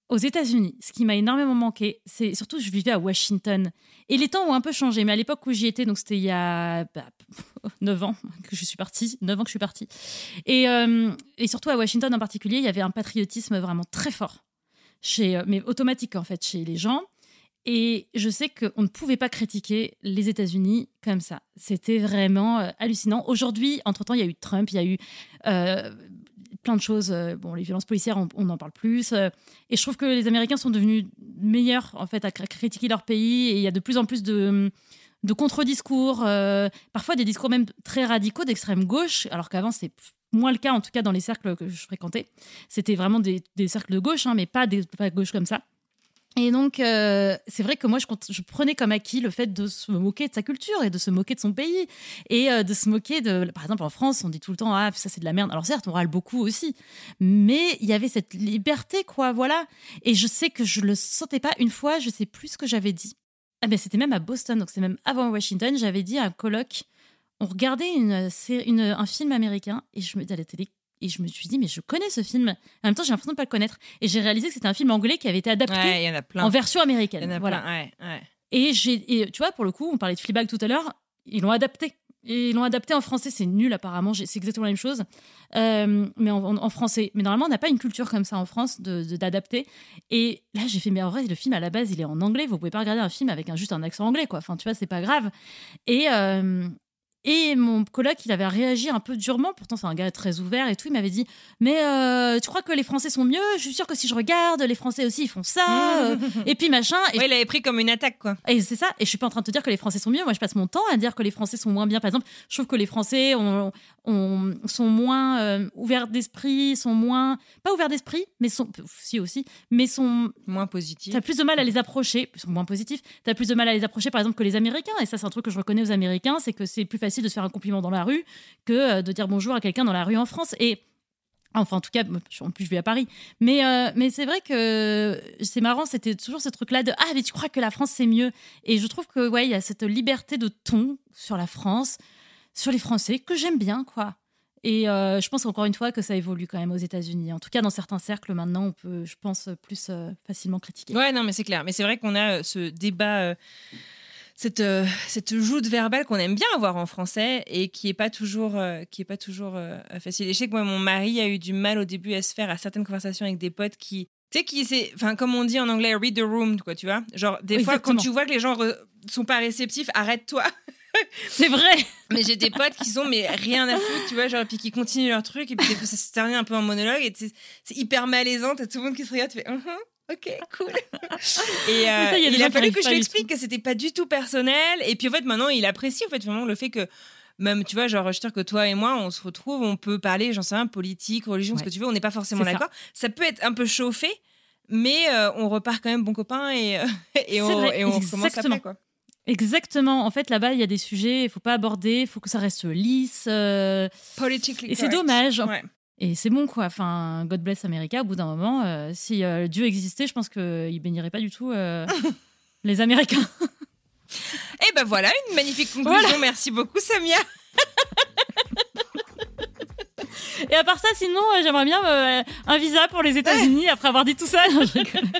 aux États-Unis, ce qui m'a énormément manqué, c'est surtout je vivais à Washington. Et les temps ont un peu changé, mais à l'époque où j'y étais, donc c'était il y a bah, 9 ans que je suis partie, 9 ans que je suis partie. Et, euh, et surtout à Washington en particulier, il y avait un patriotisme vraiment très fort, chez, euh, mais automatique en fait, chez les gens. Et je sais qu'on ne pouvait pas critiquer les États-Unis comme ça. C'était vraiment euh, hallucinant. Aujourd'hui, entre-temps, il y a eu Trump, il y a eu plein de choses. Euh, Bon, les violences policières, on, on en parle plus. Euh, et je trouve que les Américains sont devenus meilleurs en fait à cr- critiquer leur pays. Et il y a de plus en plus de, de contre-discours, euh, parfois des discours même très radicaux d'extrême gauche, alors qu'avant c'était moins le cas, en tout cas dans les cercles que je fréquentais. C'était vraiment des, cercles de gauche, hein, mais pas des pas gauche comme ça. Et donc, euh, c'est vrai que moi, je, prenais comme acquis le fait de se moquer de sa culture et de se moquer de son pays. Et euh, de se moquer de. Par exemple, en France, on dit tout le temps Ah, ça, c'est de la merde. Alors, certes, on râle beaucoup aussi. Mais il y avait cette liberté, quoi, voilà. Et je sais que je le sentais pas une fois, je sais plus ce que j'avais dit. Ah, ben, c'était même à Boston, donc c'est même avant Washington. J'avais dit à un colloque on regardait une, une- un film américain et je me à la télé et je me suis dit mais je connais ce film. En même temps, j'ai l'impression de pas le connaître et j'ai réalisé que c'était un film anglais qui avait été adapté Ouais, en version américaine. y en a voilà. plein. Ouais, ouais. Et j'ai et tu vois pour le coup, on parlait de Fleabag tout à l'heure, ils l'ont adapté. Et ils l'ont adapté en français, c'est nul apparemment, c'est exactement la même chose, Euh, mais en, en- en français. Mais normalement, on n'a pas une culture comme ça en France de de- d'adapter. Et là, j'ai fait, mais en vrai, le film à la base, il est en anglais. Vous pouvez pas regarder un film avec un, juste un accent anglais, quoi. Enfin, tu vois, c'est pas grave. Et, euh, et mon coloc, il avait réagi un peu durement. Pourtant, c'est un gars très ouvert et tout. Il m'avait dit, mais euh, tu crois que les Français sont mieux? Je suis sûre que si je regarde, les Français aussi, ils font ça. euh, et puis machin. Et Ouais, il avait pris comme une attaque, quoi. et c'est ça. Et je suis pas en train de te dire que les Français sont mieux. Moi, je passe mon temps à dire que les Français sont moins bien. Par exemple, je trouve que les Français ont- ont- sont moins euh, ouverts d'esprit, sont moins pas ouverts d'esprit, mais sont si aussi, mais sont. Moins positif. T'as plus de mal à les approcher. Ils sont moins positifs. T'as plus de mal à les approcher, par exemple, que les Américains. Et ça, c'est un truc que je reconnais aux Américains, c'est que c'est plus facile de se faire un compliment dans la rue que euh, de dire bonjour à quelqu'un dans la rue en France. Et Enfin, en tout cas, en plus, je vais à Paris. Mais, euh, mais c'est vrai que c'est marrant, c'était toujours ce truc-là de Ah, mais tu crois que la France, c'est mieux? Et je trouve que, ouais, il y a cette liberté de ton sur la France, sur les Français, que j'aime bien, quoi. Et euh, je pense encore une fois que ça évolue quand même aux États-Unis. En tout cas, dans certains cercles, maintenant, on peut, je pense, plus facilement critiquer. Ouais, non, mais c'est clair. Mais c'est vrai qu'on a ce débat, cette, euh, cette joute verbale qu'on aime bien avoir en français et qui est pas toujours, euh, qui est pas toujours euh, facile. Et je sais que moi, mon mari a eu du mal au début à se faire à certaines conversations avec des potes qui. Tu sais, qui c'est. Enfin, comme on dit en anglais, read the room, quoi, tu vois. Genre, des Oui, fois, exactement. quand tu vois que les gens re- sont pas réceptifs, arrête-toi. C'est vrai Mais j'ai des potes qui sont, mais rien à foutre, tu vois, genre, puis qui continuent leur truc, et puis des fois, ça se termine un peu en monologue, et c'est hyper malaisant, t'as tout le monde qui se regarde, tu fais, Mhm, ok, cool. et euh, ça, il y a fallu que je lui explique que c'était pas du tout personnel, et puis en fait, maintenant, il apprécie, en fait, vraiment le fait que, même, tu vois, genre, je suis sûre que toi et moi, on se retrouve, on peut parler, j'en sais rien, politique, religion, ce que tu veux, on n'est pas forcément ça. d'accord. Ça peut être un peu chauffé, mais euh, on repart quand même bon copain et, euh, et, on, et on recommence exactement. après, quoi. Exactement. En fait, là-bas, il y a des sujets, il faut pas aborder, il faut que ça reste lisse. euh, Politically Et c'est dommage. Ouais. Et c'est bon, quoi. Enfin, God bless America, au bout d'un moment, euh, si euh, Dieu existait, je pense qu'il bénirait pas du tout euh, les Américains. Et ben voilà, une magnifique conclusion. Voilà. Merci beaucoup, Samia. Et à part ça, sinon, j'aimerais bien un visa pour les États-Unis après avoir dit tout ça. Non.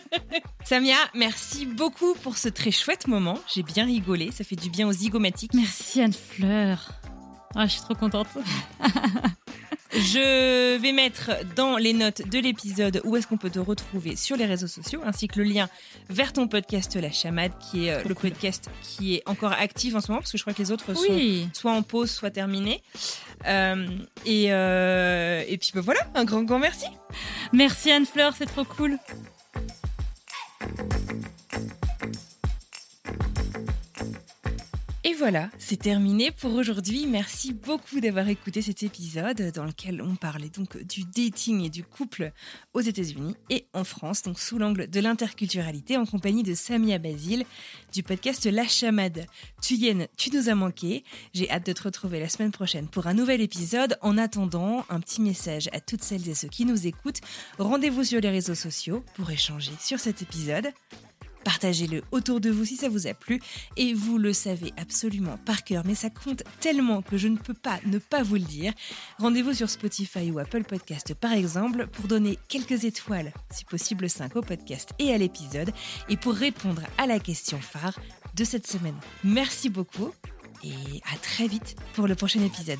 Samia, merci beaucoup pour ce très chouette moment. J'ai bien rigolé, ça fait du bien aux zygomatiques. Merci Anne Fleur. Ah, je suis trop contente. Je vais mettre dans les notes de l'épisode où est-ce qu'on peut te retrouver sur les réseaux sociaux, ainsi que le lien vers ton podcast La Chamade, qui est euh, le podcast qui est encore actif en ce moment, parce que je crois que les autres sont Oui. soit en pause, soit terminés. Euh, et, euh, et puis ben voilà, un grand, grand merci. Merci Anne Fleur, c'est trop cool. Voilà, c'est terminé pour aujourd'hui. Merci beaucoup d'avoir écouté cet épisode dans lequel on parlait donc du dating et du couple aux États-Unis et en France, donc sous l'angle de l'interculturalité, en compagnie de Samia Basile du podcast La Chamade. Tuyenne, tu nous as manqué. J'ai hâte de te retrouver la semaine prochaine pour un nouvel épisode. En attendant, un petit message à toutes celles et ceux qui nous écoutent. Rendez-vous sur les réseaux sociaux pour échanger sur cet épisode. Partagez-le autour de vous si ça vous a plu. Et vous le savez absolument par cœur, mais ça compte tellement que je ne peux pas ne pas vous le dire. Rendez-vous sur Spotify ou Apple Podcast par exemple pour donner quelques étoiles, si possible 5 au podcast et à l'épisode, et pour répondre à la question phare de cette semaine. Merci beaucoup et à très vite pour le prochain épisode.